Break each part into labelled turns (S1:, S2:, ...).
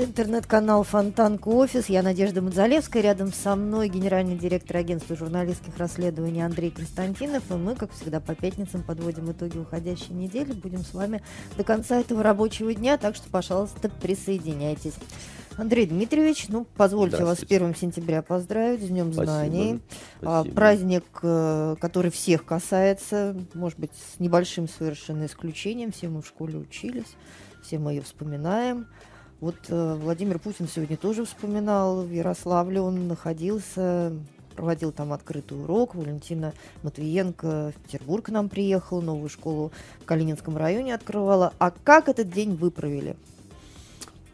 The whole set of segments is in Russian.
S1: Интернет-канал Фонтанка Офис. Я Надежда Мадзалевская. Рядом со мной генеральный директор агентства журналистских расследований Андрей Константинов. И мы, как всегда, по пятницам подводим итоги уходящей недели. Будем с вами до конца этого рабочего дня, так что, пожалуйста, присоединяйтесь. Андрей Дмитриевич, ну, позвольте вас с 1 сентября поздравить, с Днем Спасибо. Знаний. А, Спасибо. Праздник, э, который всех касается, может быть, с небольшим совершенно исключением. Все мы в школе учились, все мы ее вспоминаем. Вот э, Владимир Путин сегодня тоже вспоминал в Ярославле, он находился, проводил там открытый урок. Валентина Матвиенко в Петербург к нам приехала, новую школу в Калининском районе открывала. А как этот день вы провели?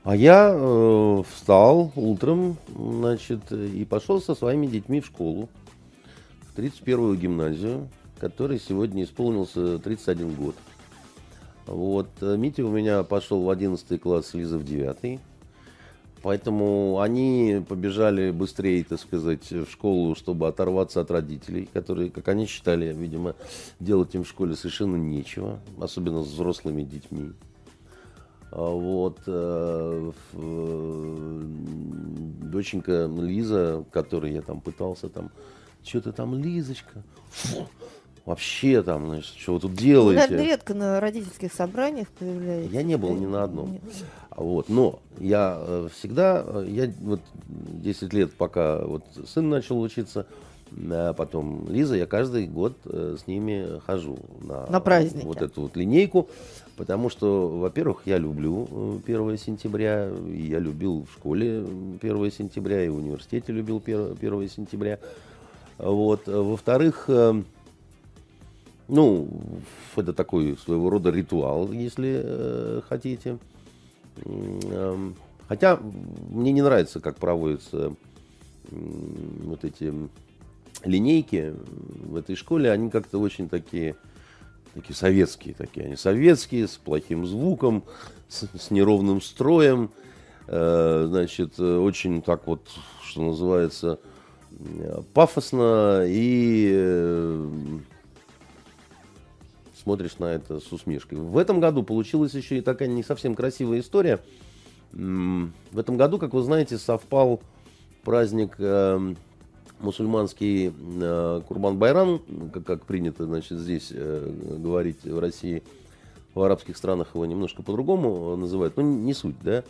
S2: А я э, встал утром, значит, и пошел со своими детьми в школу, в 31-ю гимназию, которой сегодня исполнился 31 год. Вот, э, Митя у меня пошел в 11 класс, Лиза в 9. Поэтому они побежали быстрее, так сказать, в школу, чтобы оторваться от родителей, которые, как они считали, видимо, делать им в школе совершенно нечего, особенно с взрослыми детьми. А вот э, э, доченька Лиза, которой я там пытался там, что-то там, Лизочка, фу, вообще там, значит, что вы тут делаете? Вы,
S1: наверное, редко на родительских собраниях появляетесь.
S2: Я не был ни на одном. Нет. Вот, но я э, всегда, я вот 10 лет, пока вот сын начал учиться, а потом Лиза, я каждый год с ними хожу
S1: на, на праздники.
S2: вот эту вот линейку. Потому что, во-первых, я люблю 1 э, сентября, я любил в школе 1 сентября, и в университете любил 1 сентября. Вот. Во-вторых, э, ну, это такой своего рода ритуал, если э, хотите. Эм, хотя мне не нравится, как проводятся вот эти линейки в этой школе. Они как-то очень такие такие советские такие, они советские, с плохим звуком, с, с неровным строем, э, значит, очень так вот, что называется, пафосно и э, смотришь на это с усмешкой. В этом году получилась еще и такая не совсем красивая история. В этом году, как вы знаете, совпал праздник э, мусульманский э, Курбан-Байрам, как, как принято значит, здесь э, говорить в России, в арабских странах его немножко по-другому называют, но не суть, да.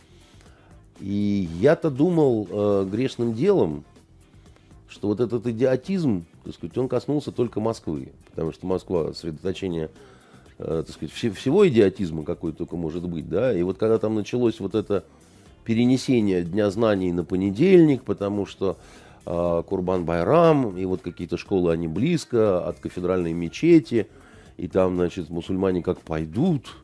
S2: И я-то думал э, грешным делом, что вот этот идиотизм, так сказать, он коснулся только Москвы, потому что Москва сосредоточение э, так сказать, всего идиотизма, какой только может быть, да, и вот когда там началось вот это перенесение Дня знаний на понедельник, потому что а, Курбан Байрам, и вот какие-то школы, они близко от кафедральной мечети, и там, значит, мусульмане как пойдут,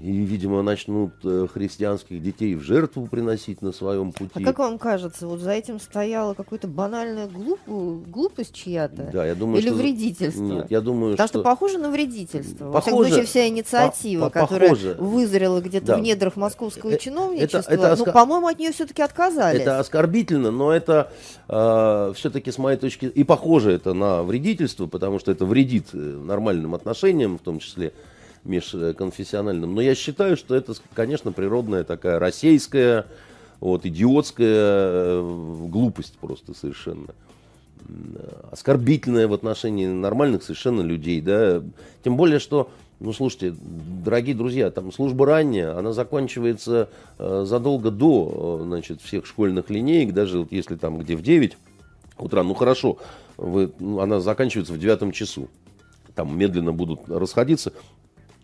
S2: и, видимо, начнут э, христианских детей в жертву приносить на своем пути. А
S1: как вам кажется, вот за этим стояла какая-то банальная глуп... глупость чья-то?
S2: Да, я думаю,
S1: Или что... вредительство?
S2: Нет, я думаю,
S1: Потому
S2: что...
S1: что похоже на вредительство. Похоже... Во всяком случае, вся инициатива, по которая похоже... вызрела где-то да. в недрах московского э, чиновничества, это, это оскор... ну, по-моему, от нее все-таки отказались.
S2: Это оскорбительно, но это э, все-таки, с моей точки... И похоже это на вредительство, потому что это вредит э, нормальным отношениям, в том числе межконфессиональным. Но я считаю, что это, конечно, природная такая российская, вот, идиотская э, глупость просто совершенно. Оскорбительная в отношении нормальных совершенно людей, да. Тем более, что, ну, слушайте, дорогие друзья, там служба ранняя, она заканчивается э, задолго до, э, значит, всех школьных линеек, даже вот если там где в 9 утра, ну, хорошо, вы, ну, она заканчивается в девятом часу там медленно будут расходиться.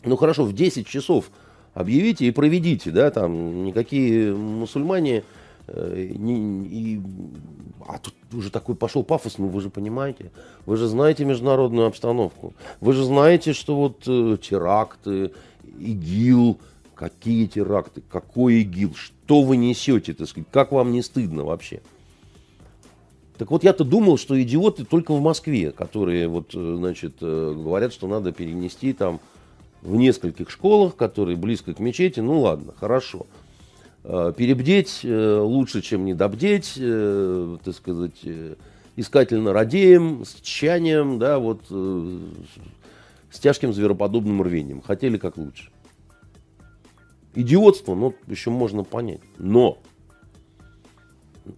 S2: Ну хорошо, в 10 часов объявите и проведите, да, там никакие мусульмане э, не, и, а тут уже такой пошел пафос, ну вы же понимаете, вы же знаете международную обстановку, вы же знаете, что вот э, теракты, ИГИЛ, какие теракты, какой ИГИЛ, что вы несете, так сказать, как вам не стыдно вообще? Так вот, я-то думал, что идиоты только в Москве, которые вот, э, значит, э, говорят, что надо перенести там в нескольких школах, которые близко к мечети, ну ладно, хорошо. А, перебдеть э, лучше, чем недобдеть, э, так сказать, э, искательно радеем, с тщанием, да, вот с тяжким звероподобным рвением. Хотели как лучше. Идиотство, ну, еще можно понять. Но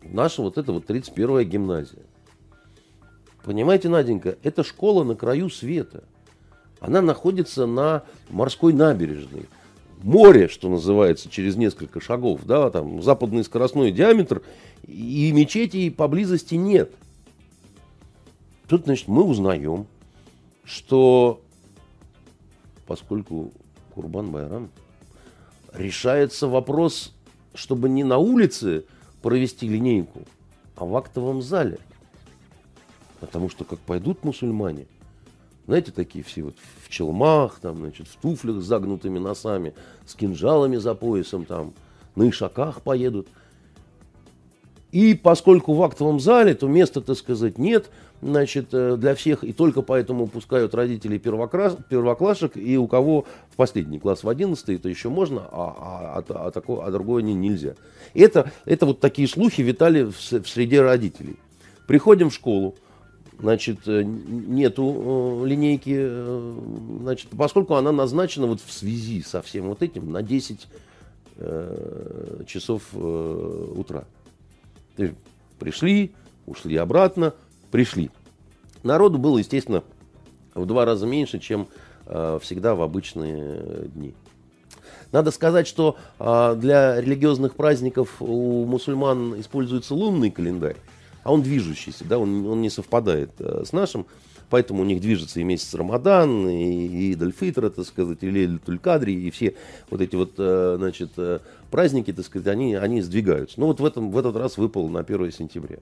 S2: наша вот эта вот 31-я гимназия. Понимаете, Наденька, это школа на краю света. Она находится на морской набережной. Море, что называется, через несколько шагов, да, там западный скоростной диаметр, и мечети поблизости нет. Тут, значит, мы узнаем, что поскольку Курбан Байрам решается вопрос, чтобы не на улице провести линейку, а в актовом зале. Потому что как пойдут мусульмане, знаете, такие все вот в челмах, там, значит, в туфлях с загнутыми носами, с кинжалами за поясом, там, на ишаках поедут. И поскольку в актовом зале, то места, так сказать, нет – значит, э, для всех, и только поэтому пускают родителей первокласс, первоклашек, и у кого в последний класс в одиннадцатый, это еще можно, а, а, а, а, такое, а другое не, нельзя. Это, это вот такие слухи витали в, в среде родителей. Приходим в школу, значит, э, нету э, линейки, э, значит, поскольку она назначена вот в связи со всем вот этим на 10 э, часов э, утра. Пришли, ушли обратно, пришли. Народу было, естественно, в два раза меньше, чем э, всегда в обычные дни. Надо сказать, что э, для религиозных праздников у мусульман используется лунный календарь, а он движущийся, да, он, он не совпадает э, с нашим, поэтому у них движется и месяц Рамадан, и, и Идальфитр, так сказать, и Лейль Кадри, и все вот эти вот, э, значит, э, праздники, так сказать, они, они сдвигаются. Ну вот в, этом, в этот раз выпал на 1 сентября.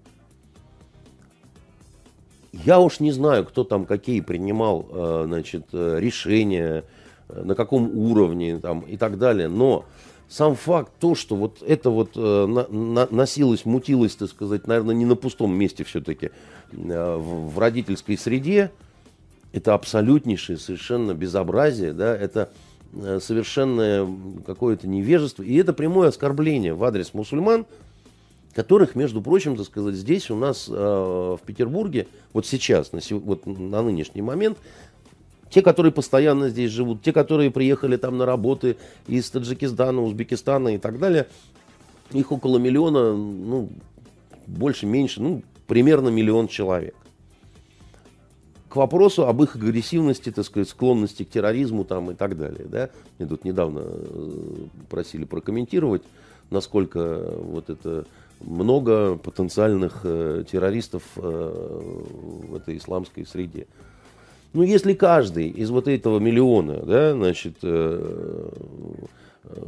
S2: Я уж не знаю, кто там какие принимал э, значит, э, решения, э, на каком уровне там, и так далее, но сам факт то, что вот это вот на, на, носилось, мутилось, так сказать, наверное, не на пустом месте все-таки в, в родительской среде, это абсолютнейшее совершенно безобразие, да, это совершенное какое-то невежество, и это прямое оскорбление в адрес мусульман, которых, между прочим, так сказать, здесь у нас э, в Петербурге, вот сейчас, на, вот на нынешний момент, те, которые постоянно здесь живут, те, которые приехали там на работы из Таджикистана, Узбекистана и так далее, их около миллиона, ну, больше, меньше, ну, примерно миллион человек. К вопросу об их агрессивности, так сказать, склонности к терроризму там и так далее. Да? Мне тут недавно э, просили прокомментировать, насколько вот это много потенциальных э, террористов э, в этой исламской среде. Ну, если каждый из вот этого миллиона, да, значит, э, э,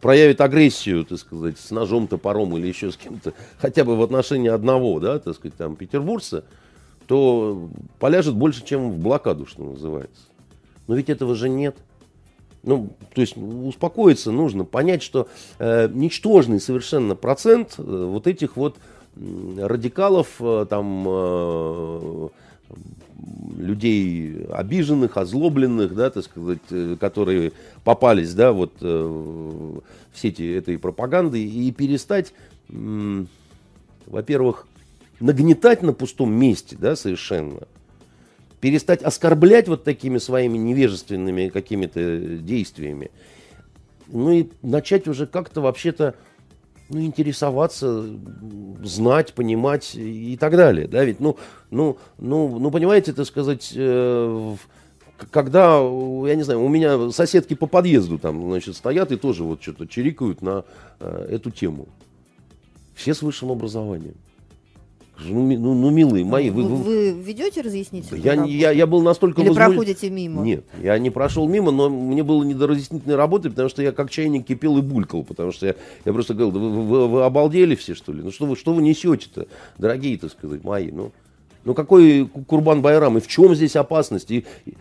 S2: проявит агрессию, так сказать, с ножом, топором или еще с кем-то, хотя бы в отношении одного, да, так сказать, там, петербуржца, то поляжет больше, чем в блокаду, что называется. Но ведь этого же нет. Ну, то есть успокоиться нужно, понять, что э, ничтожный совершенно процент э, вот этих вот радикалов, э, там, э, людей обиженных, озлобленных, да, так сказать, э, которые попались, да, вот э, в сети этой пропаганды, и перестать, во-первых, нагнетать на пустом месте, да, совершенно, перестать оскорблять вот такими своими невежественными какими-то действиями. Ну и начать уже как-то вообще-то ну, интересоваться, знать, понимать и так далее. Да, ведь, ну, ну, ну, ну понимаете, так сказать, э, когда, я не знаю, у меня соседки по подъезду там, значит, стоят и тоже вот что-то чирикают на э, эту тему. Все с высшим образованием. Ну, ну, ну милые мои,
S1: вы, вы, вы ведете разъяснительную
S2: я,
S1: работу?
S2: Я, я был настолько
S1: Или
S2: возмущен...
S1: проходите мимо?
S2: Нет, я не прошел мимо, но мне было не до разъяснительной работы, потому что я как чайник кипел и булькал, потому что я, я просто говорил, да вы, вы, вы обалдели все, что ли? Ну что вы, что вы несете-то, дорогие, так сказать, мои? Ну, ну какой Курбан Байрам, и в чем здесь опасность? И, и,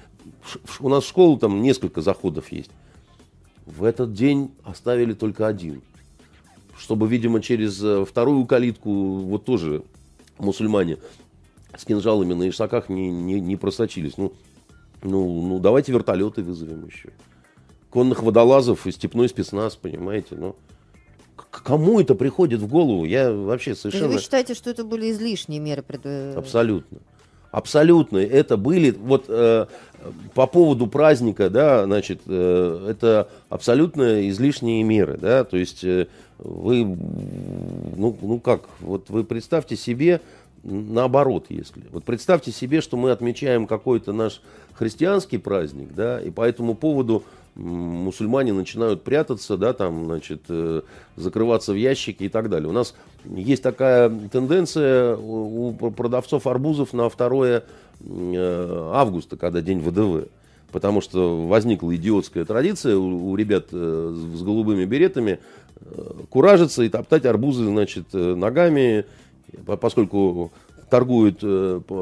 S2: у нас в школу там несколько заходов есть. В этот день оставили только один. Чтобы, видимо, через э, вторую калитку вот тоже мусульмане с кинжалами на ишаках не, не, не просочились. Ну, ну, ну, давайте вертолеты вызовем еще. Конных водолазов и степной спецназ, понимаете, ну. К кому это приходит в голову? Я вообще совершенно...
S1: Вы считаете, что это были излишние меры? Пред...
S2: Абсолютно. Абсолютно. Это были, вот э, по поводу праздника, да, значит, э, это абсолютно излишние меры, да, то есть э, вы, ну, ну как, вот вы представьте себе, наоборот, если. Вот представьте себе, что мы отмечаем какой-то наш христианский праздник, да, и по этому поводу мусульмане начинают прятаться, да, там, значит, э, закрываться в ящики и так далее. У нас есть такая тенденция у продавцов арбузов на 2 э, августа, когда день ВДВ. Потому что возникла идиотская традиция у, у ребят э, с голубыми беретами куражиться и топтать арбузы, значит, ногами, поскольку торгуют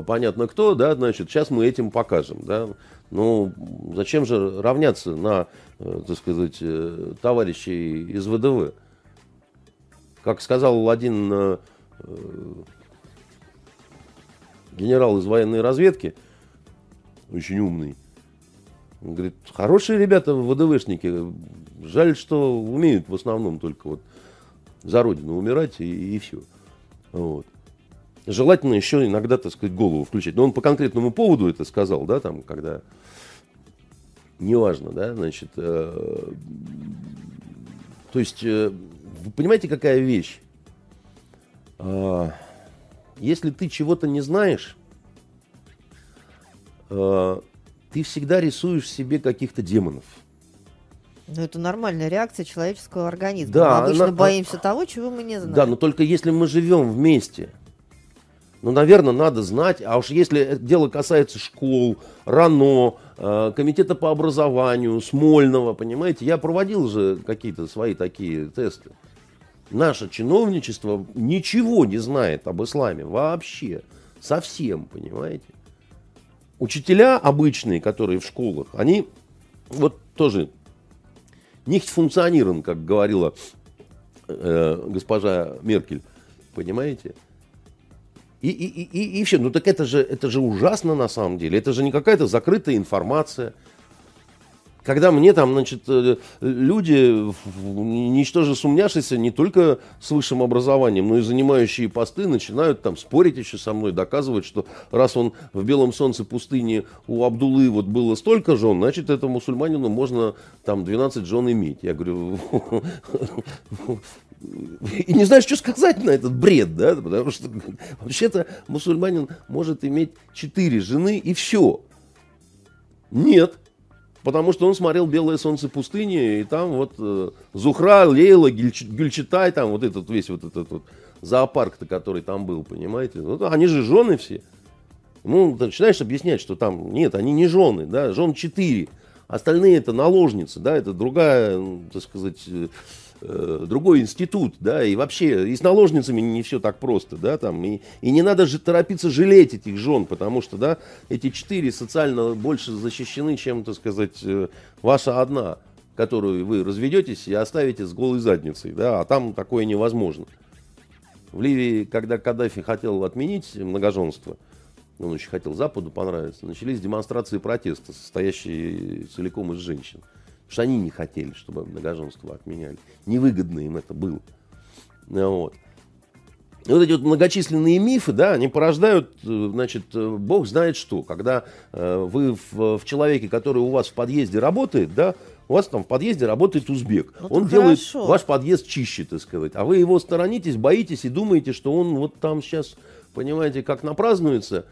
S2: понятно кто, да, значит, сейчас мы этим покажем, да. Ну, зачем же равняться на, э, так сказать, э, товарищей из ВДВ? Как сказал один э, генерал из военной разведки, очень умный, он говорит, хорошие ребята ВДВшники, жаль, что умеют в основном только вот за родину умирать и, и все. Вот желательно еще иногда, так сказать, голову включать. Но он по конкретному поводу это сказал, да, там, когда неважно, да, значит, э, то есть, э, вы понимаете, какая вещь? Э, если ты чего-то не знаешь, э, ты всегда рисуешь себе каких-то демонов.
S1: Ну, это нормальная реакция человеческого организма. Да, мы обычно она, боимся а, того, чего мы не знаем.
S2: Да, но только если мы живем вместе, ну, наверное, надо знать. А уж если дело касается школ, РАНО, э, комитета по образованию, Смольного, понимаете, я проводил же какие-то свои такие тесты. Наше чиновничество ничего не знает об исламе вообще. Совсем, понимаете. Учителя обычные, которые в школах, они вот тоже не функционирован, как говорила э, госпожа Меркель, понимаете. И, и, и, и все. Ну так это же, это же ужасно на самом деле. Это же не какая-то закрытая информация. Когда мне там, значит, э, люди, ничтоже сумняшися, не только с высшим образованием, но и занимающие посты, начинают там спорить еще со мной, доказывать, что раз он в белом солнце пустыни у Абдулы вот было столько жен, значит, этому мусульманину можно там 12 жен иметь. Я говорю, и не знаешь, что сказать на этот бред, да, потому что вообще-то мусульманин может иметь четыре жены и все. Нет, потому что он смотрел «Белое солнце пустыни», и там вот э, Зухра, Лейла, Гюльч, там вот этот весь вот этот вот зоопарк-то, который там был, понимаете, вот, они же жены все. Ну, начинаешь объяснять, что там, нет, они не жены, да, жен четыре, остальные это наложницы, да, это другая, так сказать, э, другой институт, да, и вообще и с наложницами не все так просто, да, там, и, и не надо же торопиться жалеть этих жен, потому что, да, эти четыре социально больше защищены, чем, так сказать, э, ваша одна, которую вы разведетесь и оставите с голой задницей, да, а там такое невозможно. В Ливии, когда Каддафи хотел отменить многоженство, он очень хотел Западу понравиться, начались демонстрации протеста, состоящие целиком из женщин. Потому что они не хотели, чтобы многоженство отменяли. Невыгодно им это было. Вот. И вот эти вот многочисленные мифы, да, они порождают, э, значит, э, бог знает что. Когда э, вы в, в человеке, который у вас в подъезде работает, да, у вас там в подъезде работает узбек. Ну, он делает хорошо. ваш подъезд чище, так сказать. А вы его сторонитесь, боитесь и думаете, что он вот там сейчас, понимаете, как напразднуется,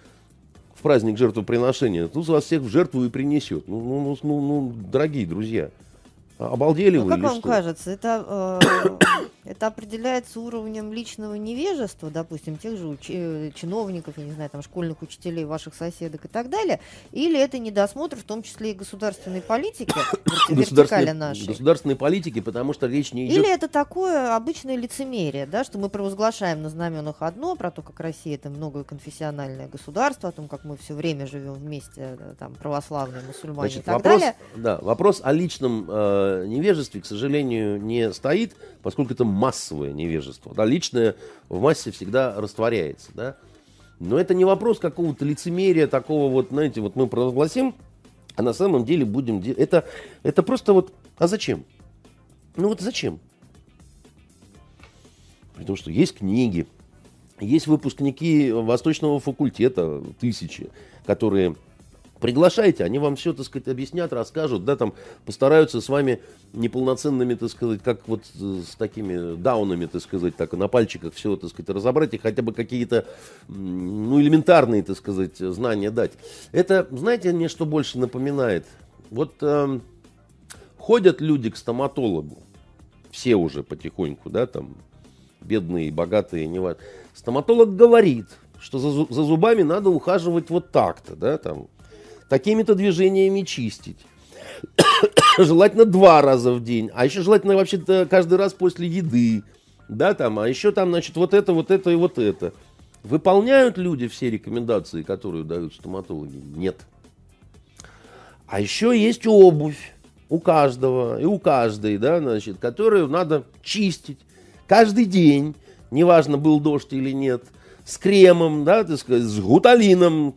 S2: праздник жертвоприношения, тут вас всех в жертву и принесет. Ну, ну, ну, ну, ну дорогие друзья, обалдели ну, вы
S1: как
S2: или
S1: вам
S2: что?
S1: кажется, это э, это определяется уровнем личного невежества, допустим, тех же уч- э, чиновников, я не знаю, там, школьных учителей, ваших соседок и так далее, или это недосмотр, в том числе и государственной политики, вертикали нашей?
S2: Государственной политики, потому что речь не идет...
S1: Или это такое обычное лицемерие, да, что мы провозглашаем на знаменах одно, про то, как Россия это многоконфессиональное государство, о том, как мы все время живем вместе, э, там, православные, мусульмане Значит, и так
S2: вопрос,
S1: далее.
S2: Да, вопрос о личном э, невежестве, к сожалению, не стоит, поскольку это массовое невежество. Да, личное в массе всегда растворяется. Да? Но это не вопрос какого-то лицемерия, такого вот, знаете, вот мы провозгласим, а на самом деле будем делать. Это, это просто вот, а зачем? Ну вот зачем? Потому что есть книги, есть выпускники Восточного факультета, тысячи, которые Приглашайте, они вам все, так сказать, объяснят, расскажут, да, там постараются с вами неполноценными, так сказать, как вот с такими даунами, так сказать, так на пальчиках все, так сказать, разобрать и хотя бы какие-то, ну, элементарные, так сказать, знания дать. Это, знаете, мне что больше напоминает? Вот э, ходят люди к стоматологу, все уже потихоньку, да, там, бедные, богатые, не важно. Стоматолог говорит, что за, за зубами надо ухаживать вот так-то, да, там, такими-то движениями чистить. желательно два раза в день, а еще желательно вообще-то каждый раз после еды, да, там, а еще там, значит, вот это, вот это и вот это. Выполняют люди все рекомендации, которые дают стоматологи? Нет. А еще есть обувь у каждого и у каждой, да, значит, которую надо чистить каждый день, неважно, был дождь или нет, с кремом, да, так сказать, с гуталином,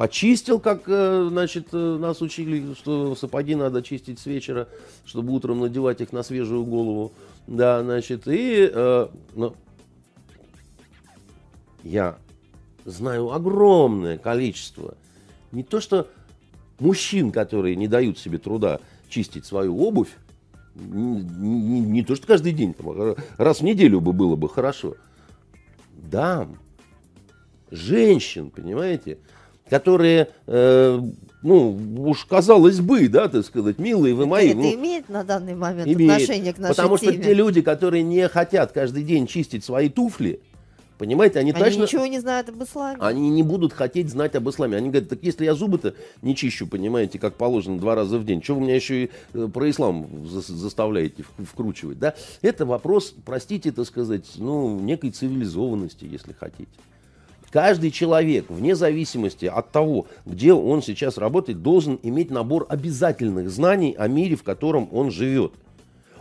S2: почистил, как, э, значит, э, нас учили, что сапоги надо чистить с вечера, чтобы утром надевать их на свежую голову. Да, значит, и э, ну, я знаю огромное количество не то что мужчин, которые не дают себе труда чистить свою обувь, не, не, не то что каждый день, там, а раз в неделю бы было бы хорошо. Дам, женщин, понимаете, которые, э, ну, уж казалось бы, да, так сказать, милые вы мои.
S1: Это
S2: ну,
S1: имеет на данный момент
S2: имеет,
S1: отношение к нашей
S2: Потому
S1: теме?
S2: что те люди, которые не хотят каждый день чистить свои туфли, Понимаете, они,
S1: Они
S2: точно...
S1: ничего не знают об исламе.
S2: Они не будут хотеть знать об исламе. Они говорят, так если я зубы-то не чищу, понимаете, как положено два раза в день, что вы меня еще и э, про ислам за- заставляете вкручивать, да? Это вопрос, простите, так сказать, ну, некой цивилизованности, если хотите. Каждый человек, вне зависимости от того, где он сейчас работает, должен иметь набор обязательных знаний о мире, в котором он живет.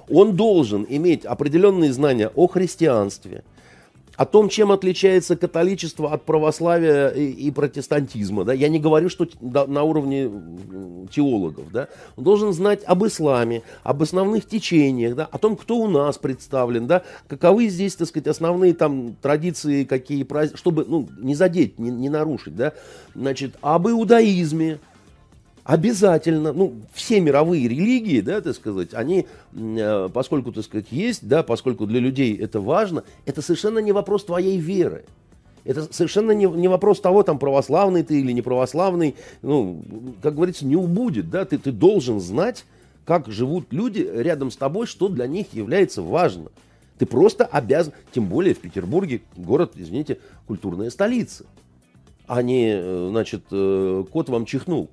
S2: Он должен иметь определенные знания о христианстве, о том, чем отличается католичество от православия и, и протестантизма. Да? Я не говорю, что на уровне теологов. Да? Он должен знать об исламе, об основных течениях, да? о том, кто у нас представлен, да? каковы здесь, так сказать, основные там традиции, какие чтобы ну, не задеть, не, не нарушить. Да? Значит, об иудаизме, обязательно, ну, все мировые религии, да, так сказать, они, э, поскольку, так сказать, есть, да, поскольку для людей это важно, это совершенно не вопрос твоей веры. Это совершенно не, не вопрос того, там, православный ты или не православный, ну, как говорится, не убудет, да, ты, ты должен знать, как живут люди рядом с тобой, что для них является важно. Ты просто обязан, тем более в Петербурге, город, извините, культурная столица, а не, э, значит, э, кот вам чихнул.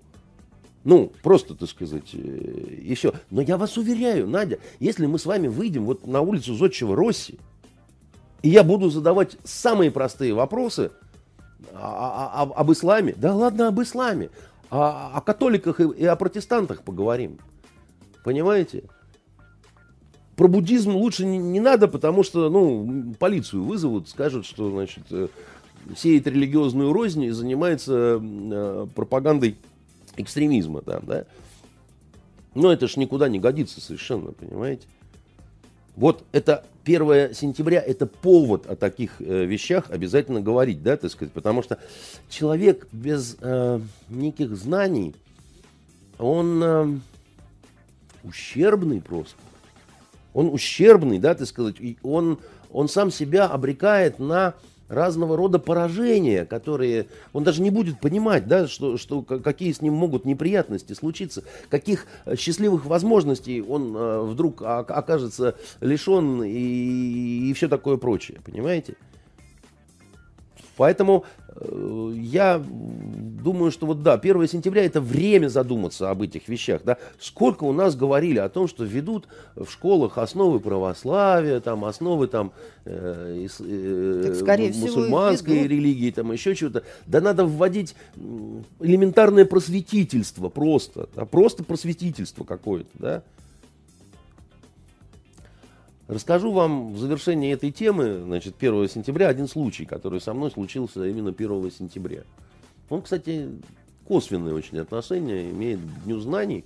S2: Ну, просто, так сказать, э, и все. Но я вас уверяю, Надя, если мы с вами выйдем вот на улицу Зодчего Росси, и я буду задавать самые простые вопросы об исламе, да ладно об исламе, о, о католиках и, и о протестантах поговорим. Понимаете? Про буддизм лучше не, не надо, потому что, ну, полицию вызовут, скажут, что, значит, э, сеет религиозную рознь и занимается э, пропагандой экстремизма там, да. Но это ж никуда не годится совершенно, понимаете? Вот это 1 сентября, это повод о таких э, вещах обязательно говорить, да, так сказать, потому что человек без э, неких знаний, он э, ущербный просто. Он ущербный, да, так сказать, и он, он сам себя обрекает на разного рода поражения, которые он даже не будет понимать, да, что, что, какие с ним могут неприятности случиться, каких э, счастливых возможностей он э, вдруг окажется лишен и, и все такое прочее, понимаете? Поэтому э, я думаю, что вот да, 1 сентября это время задуматься об этих вещах. Да? Сколько у нас говорили о том, что ведут в школах основы православия, там, основы там, э, э,
S1: Так, скорее
S2: мусульманской религии, там, еще чего-то. Да надо вводить элементарное просветительство просто. да, Просто просветительство какое-то. Да? Расскажу вам в завершении этой темы, значит, 1 сентября, один случай, который со мной случился именно 1 сентября. Он, кстати, косвенное очень отношение имеет к Дню знаний,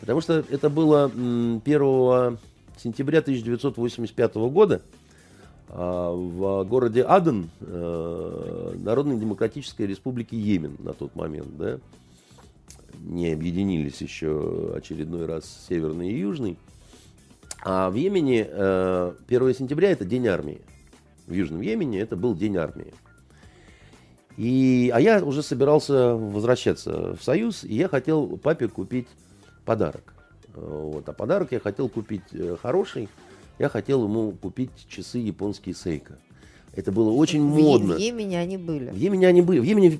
S2: потому что это было м, 1 сентября 1985 года. а, в городе Аден, э, Народной Демократической Республики Йемен на тот момент, да, не объединились еще очередной раз Северный и Южный. А в Йемене 1 э, сентября это День армии. В Южном Йемене это был День армии. И, а я уже собирался возвращаться в Союз, и я хотел папе купить подарок. Вот. А подарок я хотел купить э, хороший. Я хотел ему купить часы японские Сейка. Это было очень
S1: в
S2: модно.
S1: В Йемене они были.
S2: В Йемене они были. В Йемене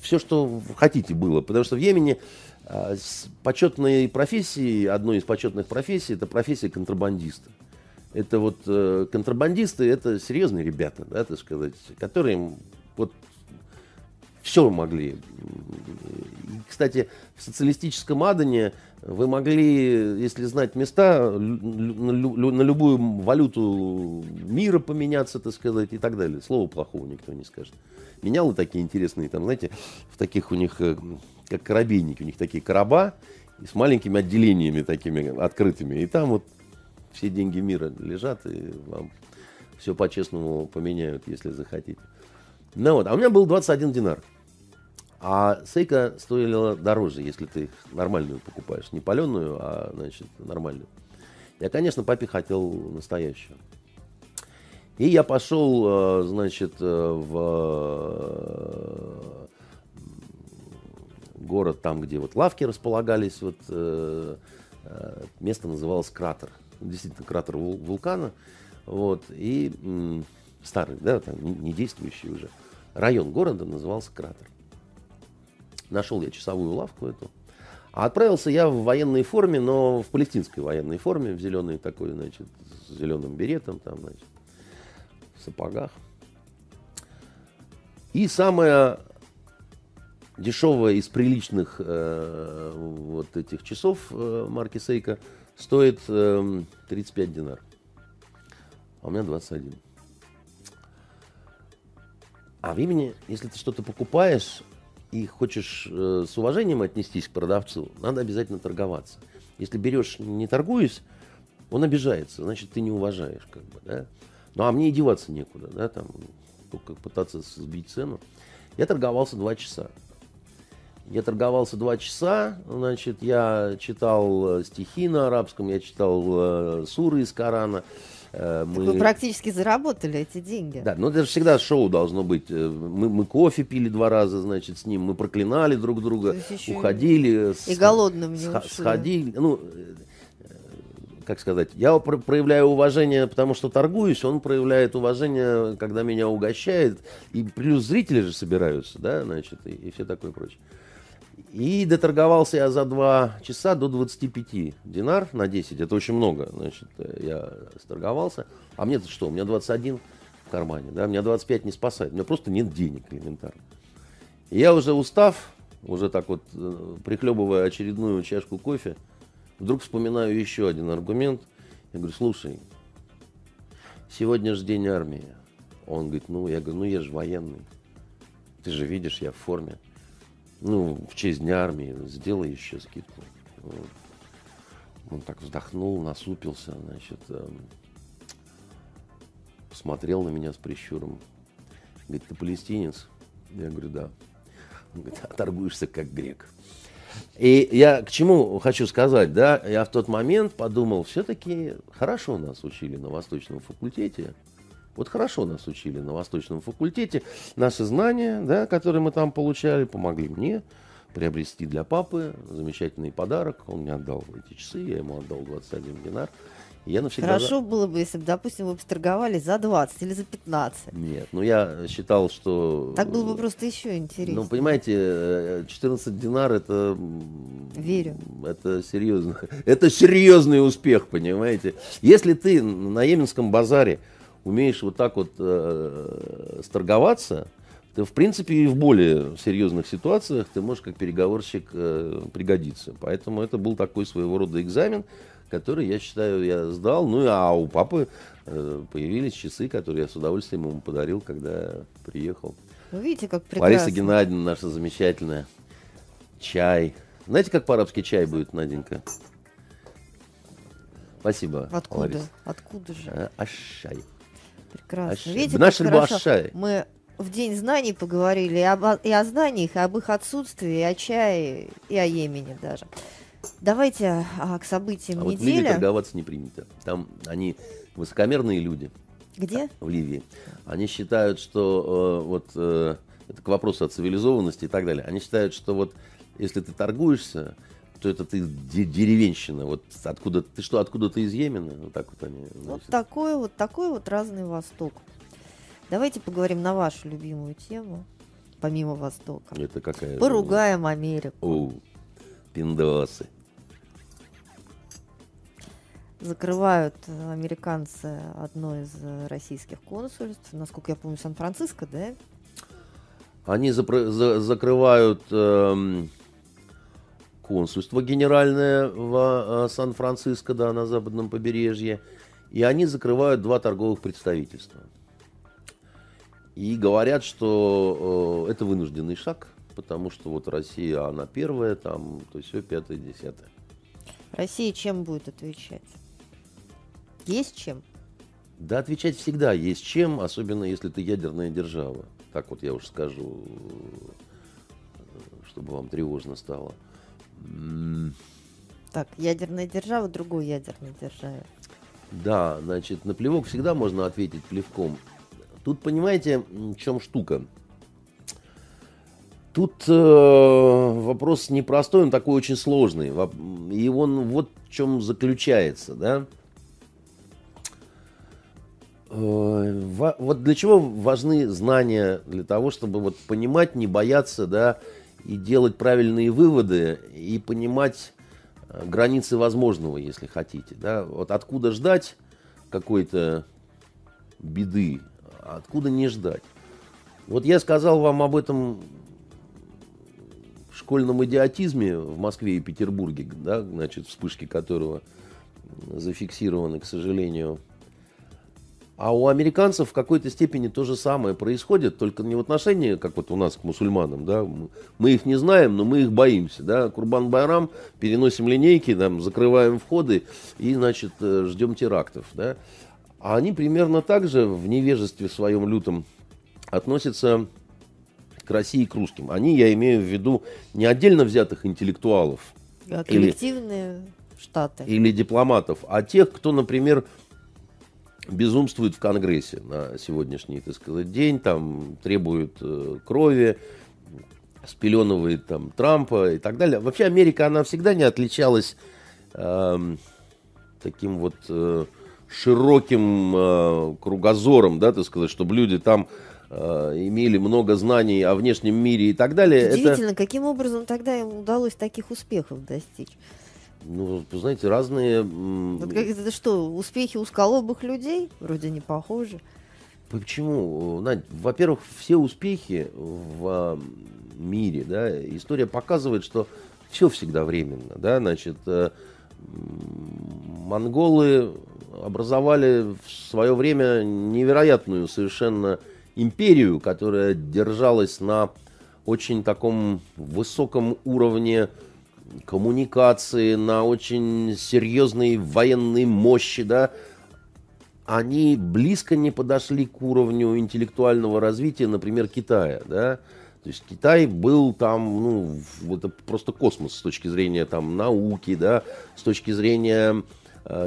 S2: все, что хотите, было. Потому что в Йемене а, с почетной профессией, одной из почетных профессий, это профессия контрабандиста. Это вот э, контрабандисты, это серьезные ребята, да, так сказать, которые вот все могли. И, кстати, в социалистическом Адане вы могли, если знать места, на любую валюту мира поменяться, так сказать, и так далее. Слова плохого никто не скажет. Менялы такие интересные, там, знаете, в таких у них, э, как корабейники, у них такие короба с маленькими отделениями такими открытыми. И там вот все деньги мира лежат, и вам все по-честному поменяют, если захотите. Ну вот, а у меня был 21 динар. А сейка стоила дороже, если ты нормальную покупаешь. Не паленую, а, значит, нормальную. Я, конечно, папе хотел настоящую. И я пошел, э, значит, э, в город, там, где вот лавки располагались, вот место называлось Кратер. Действительно, кратер вулкана. Вот, и старый, да, там, не действующий уже. Район города назывался Кратер. Нашел я часовую лавку эту. А отправился я в военной форме, но в палестинской военной форме, в зеленой такой, значит, с зеленым беретом, там, значит, в сапогах. И самое дешевое из приличных э, вот этих часов э, марки Сейка стоит э, 35 динар. А у меня 21. А в имени, если ты что-то покупаешь, и хочешь э, с уважением отнестись к продавцу, надо обязательно торговаться. Если берешь не торгуясь, он обижается, значит, ты не уважаешь, как бы, да. Ну, а мне и деваться некуда, да, там, только пытаться сбить цену. Я торговался два часа. Я торговался два часа, значит, я читал э, стихи на арабском, я читал э, суры из Корана,
S1: Э, мы... Вы практически заработали эти деньги.
S2: Да, но это же всегда шоу должно быть. Э, мы, мы кофе пили два раза, значит, с ним, мы проклинали друг друга, уходили.
S1: И с... голодным не
S2: с... Сходили. Ну, э, как сказать, я проявляю уважение, потому что торгуюсь, он проявляет уважение, когда меня угощает, и плюс зрители же собираются, да, значит, и, и все такое прочее. И доторговался я за 2 часа до 25 динар на 10. Это очень много. Значит, я сторговался. А мне-то что? У меня 21 в кармане. Да? Меня 25 не спасает. У меня просто нет денег элементарно. И я уже устав, уже так вот, э, прихлебывая очередную чашку кофе, вдруг вспоминаю еще один аргумент. Я говорю, слушай, сегодня же день армии. Он говорит, ну, я говорю, ну я же военный. Ты же видишь, я в форме ну, в честь Дня армии, сделай еще скидку. Он так вздохнул, насупился, значит, эм, посмотрел на меня с прищуром. Говорит, ты палестинец? Я говорю, да. Он говорит, а торгуешься как грек. И я к чему хочу сказать, да, я в тот момент подумал, все-таки хорошо нас учили на Восточном факультете, вот хорошо нас учили на Восточном факультете. Наши знания, да, которые мы там получали, помогли мне приобрести для папы замечательный подарок. Он мне отдал эти часы, я ему отдал 21 динар.
S1: Я навсегда... Хорошо было бы, если бы, допустим, вы бы торговали за 20 или за 15.
S2: Нет, ну я считал, что...
S1: Так было бы просто еще интереснее.
S2: Ну, понимаете, 14 динар это...
S1: Верю.
S2: Это серьезно. Это серьезный успех, понимаете. Если ты на Йеменском базаре умеешь вот так вот э, сторговаться, ты, в принципе, и в более серьезных ситуациях ты можешь как переговорщик э, пригодиться. Поэтому это был такой своего рода экзамен, который, я считаю, я сдал. Ну, а у папы э, появились часы, которые я с удовольствием ему подарил, когда приехал.
S1: Вы видите, как прекрасно.
S2: Лариса Геннадьевна наша замечательная. Чай. Знаете, как по-арабски чай будет, Наденька? Спасибо.
S1: Откуда? Лариса. Откуда же?
S2: А, ашай.
S1: Прекрасно. Видите, как хорошо мы в День знаний поговорили и, об- и о знаниях, и об их отсутствии, и о чае, и о Йемене даже. Давайте а, к событиям
S2: А вот в Ливии
S1: недели.
S2: торговаться не принято. Там они высокомерные люди
S1: Где?
S2: в Ливии. Они считают, что э, вот э, это к вопросу о цивилизованности и так далее. Они считают, что вот если ты торгуешься, то это ты де- деревенщина. Вот откуда ты что, откуда ты из Йемена? Вот так вот они.
S1: Вот
S2: значит.
S1: такой вот, такой вот разный Восток. Давайте поговорим на вашу любимую тему, помимо Востока.
S2: Это какая?
S1: Поругаем Америку.
S2: Оу, пиндосы.
S1: Закрывают э, американцы одно из э, российских консульств, насколько я помню, Сан-Франциско, да?
S2: Они запро- за- закрывают эм, консульство генеральное в э, Сан-Франциско, да, на западном побережье, и они закрывают два торговых представительства. И говорят, что это вынужденный шаг, потому что вот Россия, она первая, там, то есть все пятое, десятое.
S1: Россия чем будет отвечать? Есть чем?
S2: Да, отвечать всегда есть чем, особенно если ты ядерная держава. Так вот я уж скажу, э, чтобы вам тревожно стало.
S1: Так, ядерная держава другой ядерной державе.
S2: Да, значит, на плевок всегда можно ответить плевком. Тут, понимаете, в чем штука? Тут э, вопрос непростой, он такой очень сложный. И он вот в чем заключается, да? Э, Вот для чего важны знания? Для того, чтобы вот понимать, не бояться, да, и делать правильные выводы, и понимать э, границы возможного, если хотите, да. Вот откуда ждать какой-то беды, а откуда не ждать. Вот я сказал вам об этом школьном идиотизме в Москве и Петербурге, да, значит, вспышки которого зафиксированы, к сожалению. А у американцев в какой-то степени то же самое происходит, только не в отношении, как вот у нас к мусульманам, да, мы- их не знаем, но мы их боимся, да, Курбан Байрам, переносим линейки, там, закрываем входы и, значит, э, ждем терактов, да. А они примерно так же в невежестве своем лютом относятся к России и к русским. Они, я имею в виду, не отдельно взятых интеллектуалов
S1: А
S2: Или-
S1: коллективные штаты.
S2: или дипломатов, а тех, кто, например, безумствует в Конгрессе на сегодняшний, так сказать, день, там требует э, крови, спеленывает там Трампа и так далее. Вообще Америка, она всегда не отличалась эм, таким вот э, широким э, кругозором, да, так сказать, чтобы люди там э, имели много знаний о внешнем мире и так далее. Это,
S1: Удивительно, каким образом тогда им удалось таких успехов достичь?
S2: Ну, вы знаете, разные... м,
S1: Вот как это что, успехи узколобых людей? Вроде не похожи.
S2: Почему? Надь, во-первых, все успехи в а, мире, да, история показывает, что все всегда временно, да, значит, э, монголы образовали в свое время невероятную совершенно империю, которая держалась на очень таком высоком уровне коммуникации, на очень серьезной военной мощи, да, они близко не подошли к уровню интеллектуального развития, например, Китая, да. То есть Китай был там, ну, это просто космос с точки зрения там науки, да, с точки зрения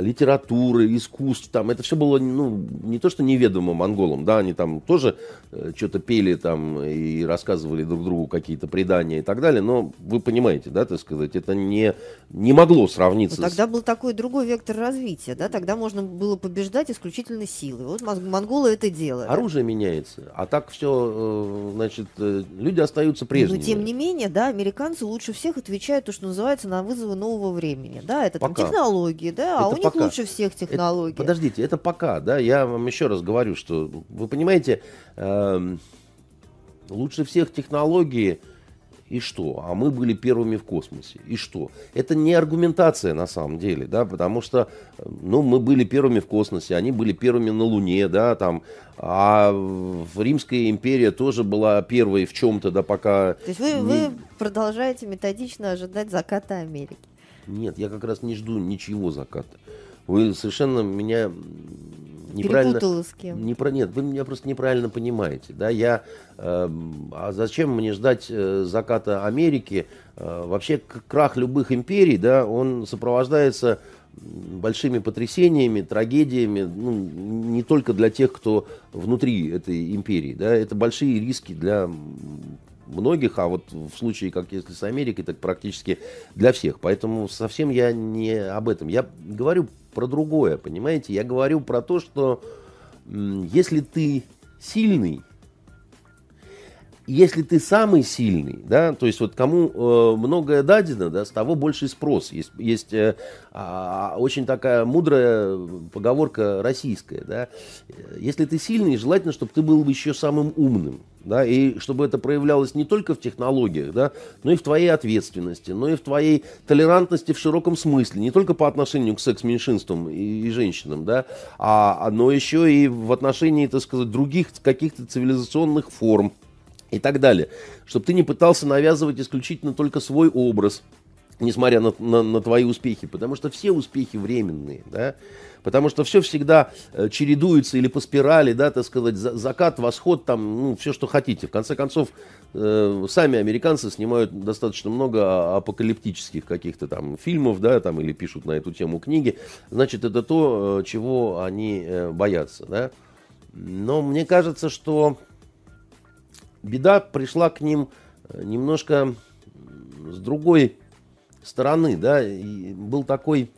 S2: литературы, искусств, там это все было, ну, не то что неведомо монголам, да, они там тоже э, что-то пели там и рассказывали друг другу какие-то предания и так далее, но вы понимаете, да, так сказать, это не, не могло
S1: Но
S2: сравниться с-
S1: Ну, тогда был такой другой вектор развития, да? Тогда можно было побеждать исключительно силой. Вот мон- монголы это делали.
S2: Оружие меняется, а так все, значит, э, люди остаются
S1: Но
S2: прежними.
S1: тем не менее, да, американцы лучше всех отвечают то, что называется, на вызовы нового времени. Да, это там
S2: Пока.
S1: технологии, да, а
S2: Это
S1: у них
S2: пока.
S1: лучше всех
S2: Это-
S1: технологии.
S2: подождите, это пока, да, я вам еще раз говорю, что вы понимаете, эм, лучше всех технологии и что? А мы были первыми в космосе. И что? Это не аргументация на самом деле, да, потому что, э, ну, мы были первыми в космосе, они были первыми на Луне, да, там, а Римская империя тоже была первой в чем-то, да, пока...
S1: То есть вы,
S2: не-
S1: вы продолжаете методично ожидать заката Америки.
S2: Нет, я как раз не жду ничего заката. Вы совершенно меня неправильно... с кем. Не про... Нет, вы меня просто неправильно понимаете. Да? Я, э, а зачем мне ждать э, заката Америки? Э, вообще крах любых империй, да, он сопровождается большими потрясениями, трагедиями, ну, не только для тех, кто внутри этой империи. Да, это большие риски для многих, а вот в случае, как если с Америкой, так практически для всех. Поэтому совсем я не об этом. Я говорю про другое, понимаете? Я говорю про то, что если ты сильный, если ты самый сильный, да, то есть вот кому э, многое дадено, да, с того больше спрос. Есть, есть э, э, очень такая мудрая поговорка российская, да. Если ты сильный, желательно, чтобы ты был еще самым умным, да, и чтобы это проявлялось не только в технологиях, да, но и в твоей ответственности, но и в твоей толерантности в широком смысле, не только по отношению к секс-меньшинствам и, и женщинам, да, а, но еще и в отношении, так сказать, других каких-то цивилизационных форм, и так далее. Чтобы ты не пытался навязывать исключительно только свой образ, несмотря на, на, на твои успехи, потому что все успехи временные, да, потому что все всегда э, чередуется или по спирали, да, так сказать, за, закат, восход, там, ну, все, что хотите. В конце концов, э, сами американцы снимают достаточно много апокалиптических каких-то там фильмов, да, там, или пишут на эту тему книги, значит, это то, э, чего они э, боятся, да. Но мне кажется, что беда пришла к ним немножко с другой стороны, да, и был такой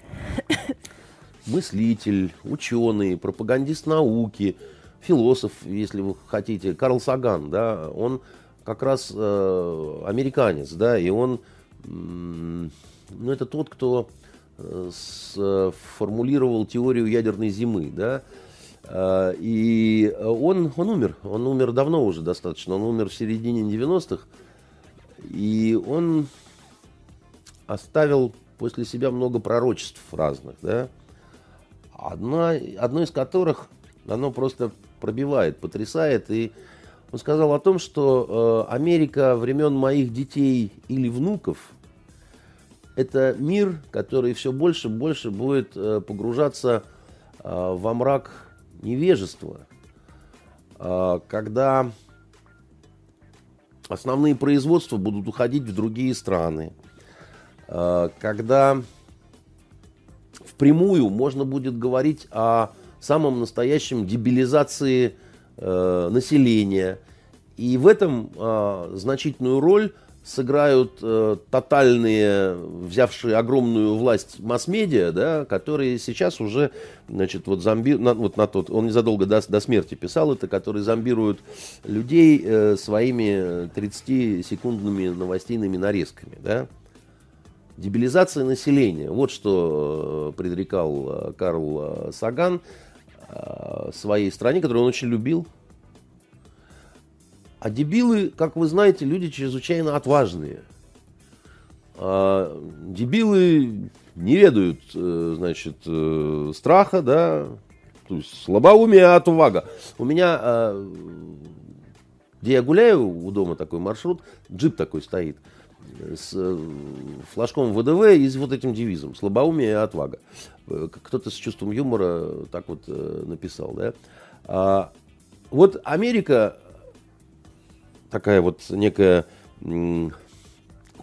S2: мыслитель, ученый, пропагандист науки, философ, если вы хотите, Карл Саган, да, он как раз э, американец, да, и он, э, ну, это тот, кто э, сформулировал теорию ядерной зимы, да, а, и он, он умер. Он умер давно уже достаточно. Он умер в середине 90-х. И он оставил после себя много пророчеств разных. Да? Одна, одно из которых оно просто пробивает, потрясает. И он сказал о том, что э, Америка времен моих детей или внуков это мир, который все больше и больше будет э, погружаться э, во мрак невежество, а, когда основные производства будут уходить в другие страны, когда впрямую можно будет говорить о самом настоящем дебилизации э, населения. И в этом э, значительную роль сыграют э, тотальные, взявшие огромную власть масс-медиа, да, которые сейчас уже, значит, вот, зомби, на, вот на тот, он незадолго до, до смерти писал это, которые зомбируют людей э, своими 30-секундными новостейными нарезками, да. Дебилизация населения. Вот что э, предрекал э, Карл э, Саган своей стране, которую он очень любил, а дебилы, как вы знаете, люди чрезвычайно отважные. А дебилы не ведают, значит, страха, да, то есть слабоумие, отвага. У меня, где я гуляю, у дома такой маршрут, джип такой стоит, с флажком ВДВ и с вот этим девизом «Слабоумие и отвага». Кто-то с чувством юмора так вот написал, да. А вот Америка такая вот некая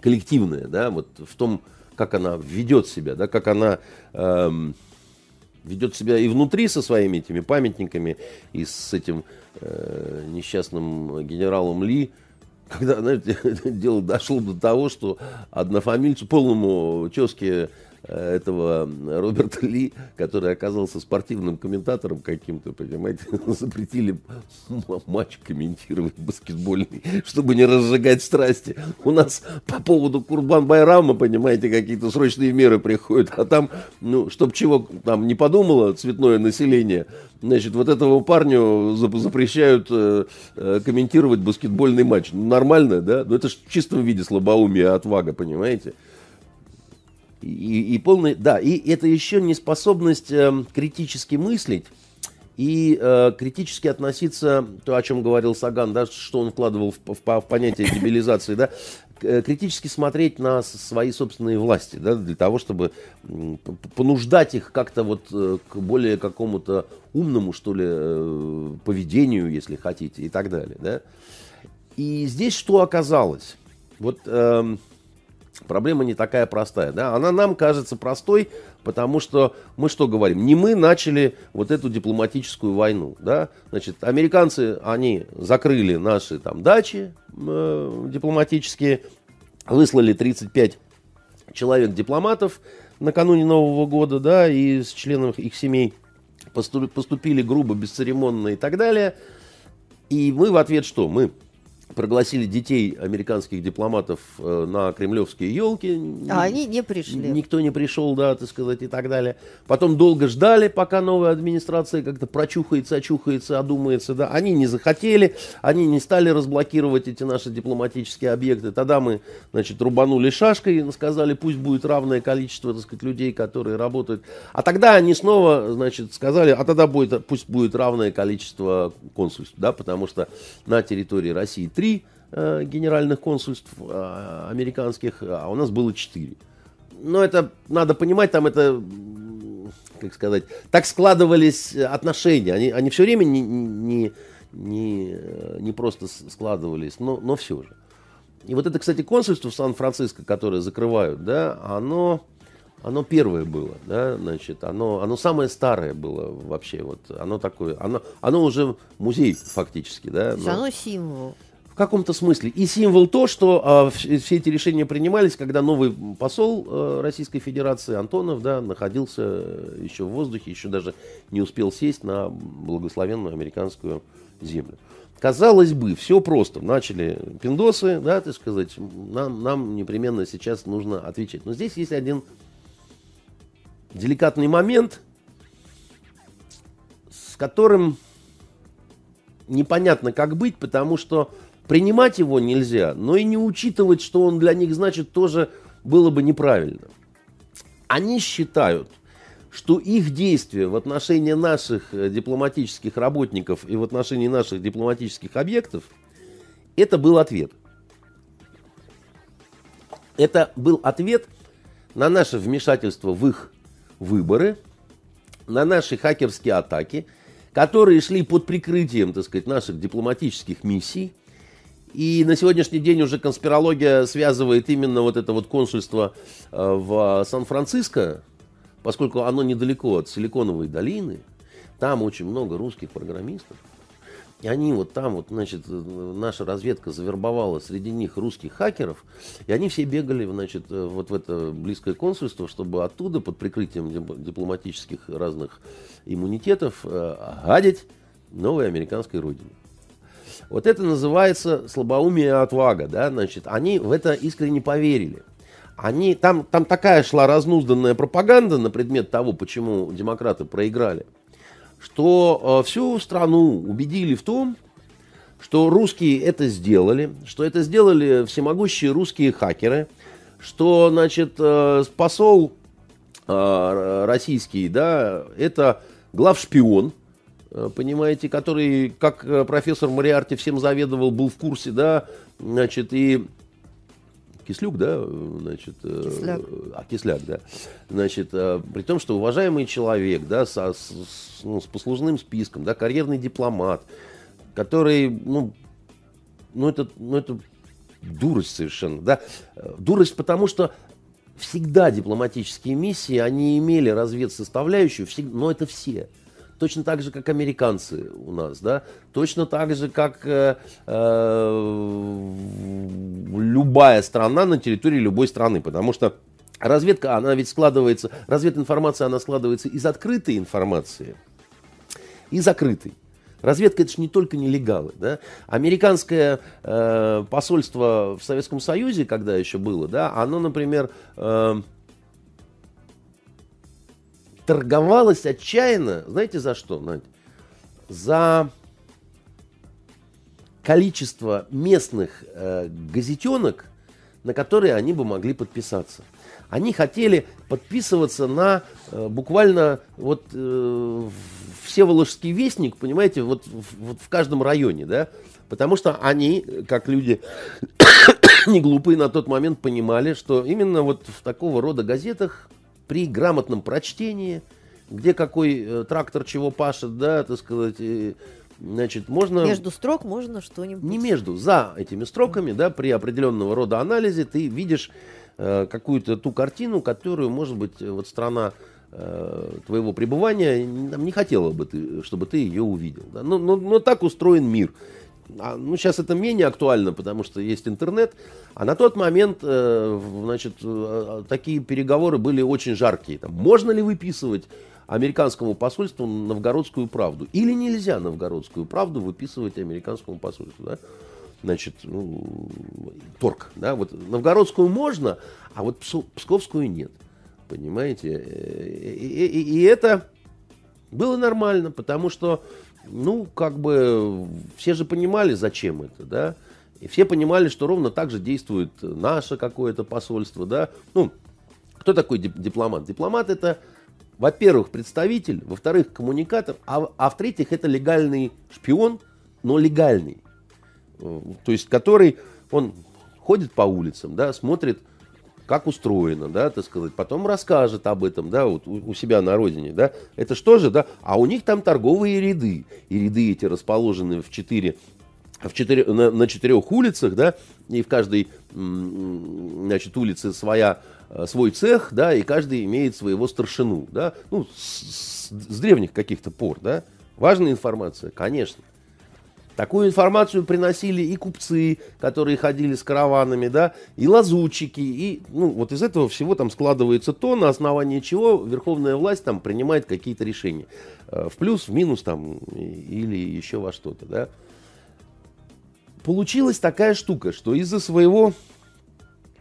S2: коллективная, да, вот в том, как она ведет себя, да, как она эм, ведет себя и внутри со своими этими памятниками, и с этим э, несчастным генералом Ли, когда, знаете, дело дошло до того, что однофамильцу, полному тезке этого Роберта Ли, который оказался спортивным комментатором каким-то, понимаете, запретили матч комментировать баскетбольный, чтобы не разжигать страсти. У нас по поводу Курбан Байрама, понимаете, какие-то срочные меры приходят, а там, ну, чтоб чего там не подумало цветное население, значит, вот этого парню запрещают э, э, комментировать баскетбольный матч. Ну, нормально, да? Но это же в чистом виде слабоумие отвага, понимаете? И, и полный, да, и это еще неспособность э, критически мыслить и э, критически относиться, то, о чем говорил Саган, да, что он вкладывал в, в, в понятие дебилизации, да, э, критически смотреть на свои собственные власти, да, для того, чтобы понуждать их как-то вот э, к более какому-то умному, что ли, э, поведению, если хотите, и так далее, да. И здесь что оказалось? Вот э, проблема не такая простая, да, она нам кажется простой, потому что мы что говорим? Не мы начали вот эту дипломатическую войну, да, значит, американцы, они закрыли наши там дачи э, дипломатические, выслали 35 человек дипломатов накануне Нового года, да, и с членов их семей поступили грубо, бесцеремонно и так далее. И мы в ответ что? Мы пригласили детей американских дипломатов э, на кремлевские елки.
S1: А они не пришли.
S2: Никто не пришел, да, так сказать, и так далее. Потом долго ждали, пока новая администрация как-то прочухается, очухается, одумается, да. Они не захотели, они не стали разблокировать эти наши дипломатические объекты. Тогда мы, значит, рубанули шашкой, сказали, пусть будет равное количество, так сказать, людей, которые работают. А тогда они снова, значит, сказали, а тогда будет, пусть будет равное количество консульств, да, потому что на территории России три э, генеральных консульств э, американских, а у нас было четыре. Но это надо понимать, там это, как сказать, так складывались отношения. Они, они все время не, не, не, не просто складывались, но, но все же. И вот это, кстати, консульство в Сан-Франциско, которое закрывают, да, оно, оно первое было, да, значит, оно, оно самое старое было вообще, вот, оно такое, оно, оно уже музей фактически, да.
S1: Но... Оно символ
S2: каком-то смысле. И символ то, что а, все эти решения принимались, когда новый посол а, Российской Федерации Антонов да, находился э, еще в воздухе, еще даже не успел сесть на благословенную американскую землю. Казалось бы, все просто. Начали пиндосы, да, так сказать, нам, нам непременно сейчас нужно отвечать. Но здесь есть один деликатный момент, с которым непонятно как быть, потому что Принимать его нельзя, но и не учитывать, что он для них значит, тоже было бы неправильно. Они считают, что их действия в отношении наших э, дипломатических работников и в отношении наших дипломатических объектов, это был ответ. Это был ответ на наше вмешательство в их выборы, на наши хакерские атаки, которые шли под прикрытием, так сказать, наших дипломатических миссий – и на сегодняшний день уже конспирология связывает именно вот это вот консульство э, в Сан-Франциско, поскольку оно недалеко от Силиконовой долины, там очень много русских программистов. И они вот там, вот, значит, наша разведка завербовала среди них русских хакеров, и они все бегали, значит, вот в это близкое консульство, чтобы оттуда под прикрытием дипломатических разных иммунитетов э, гадить новой американской родине. Вот это называется слабоумие и отвага, да, значит, они в это искренне поверили. Они, там, там такая шла разнузданная пропаганда на предмет того, почему демократы проиграли, что э, всю страну убедили в том, что русские это сделали, что это сделали всемогущие русские хакеры, что, значит, э, посол э, российский, да, это главшпион, Э, понимаете, который, как э, профессор Мариарти всем заведовал, был в курсе, да, значит, и Кислюк, да, значит,
S1: э, Кисляк.
S2: а Кисляк, да, значит, при том, что уважаемый человек, да, со, с, ну, с послужным списком, да, карьерный дипломат, который, ну, ну это, ну это дурость совершенно, да, дурость, потому что всегда дипломатические миссии, они имели разведсоставляющую, всегда, но это все, точно так же, как американцы у нас, да, точно так же, как э, э, любая страна на территории любой страны, потому что разведка, она ведь складывается, развединформация, она складывается из открытой информации и закрытой. Разведка это же не только нелегалы. Да? Американское э, посольство в Советском Союзе, когда еще было, да, оно, например, э, торговалась отчаянно, знаете за что, Надя? За количество местных э, газетенок, на которые они бы могли подписаться. Они хотели подписываться на э, буквально вот э, Всеволожский вестник, понимаете, вот, вот в каждом районе, да, потому что они, как люди не глупые на тот момент понимали, что именно вот в такого рода газетах при грамотном прочтении, где какой э, трактор чего пашет, да, так сказать, значит, можно...
S1: Между строк можно что-нибудь...
S2: Не между, за этими строками, да, при определенного рода анализе ты видишь э, какую-то ту картину, которую, может быть, вот страна э, твоего пребывания не хотела бы ты, чтобы ты ее увидел. Да? Но, но, но так устроен мир. А, ну, сейчас это менее актуально, потому что есть интернет. А на тот момент, э, значит, э, такие переговоры были очень жаркие. Там, можно ли выписывать американскому посольству новгородскую правду? Или нельзя новгородскую правду выписывать американскому посольству? Да? Значит, ну, торг. Да? Вот новгородскую можно, а вот псковскую нет. Понимаете? И, и, и это было нормально, потому что ну, как бы, все же понимали, зачем это, да, и все понимали, что ровно так же действует наше какое-то посольство, да, ну, кто такой дипломат? Дипломат это, во-первых, представитель, во-вторых, коммуникатор, а, а в-третьих, это легальный шпион, но легальный, то есть который, он ходит по улицам, да, смотрит, как устроено, да, так сказать, потом расскажет об этом, да, вот у, себя на родине, да, это что же, да, а у них там торговые ряды, и ряды эти расположены в четыре в четыре, на, на четырех улицах, да, и в каждой, значит, улице своя, э, свой цех, да, и каждый имеет своего старшину, да, ну, с, с древних каких-то пор, да, важная информация, конечно. Такую информацию приносили и купцы, которые ходили с караванами, да, и лазутчики, и, ну, вот из этого всего там складывается то, на основании чего верховная власть там принимает какие-то решения. Э, в плюс, в минус там, или еще во что-то, да. Получилась такая штука, что из-за своего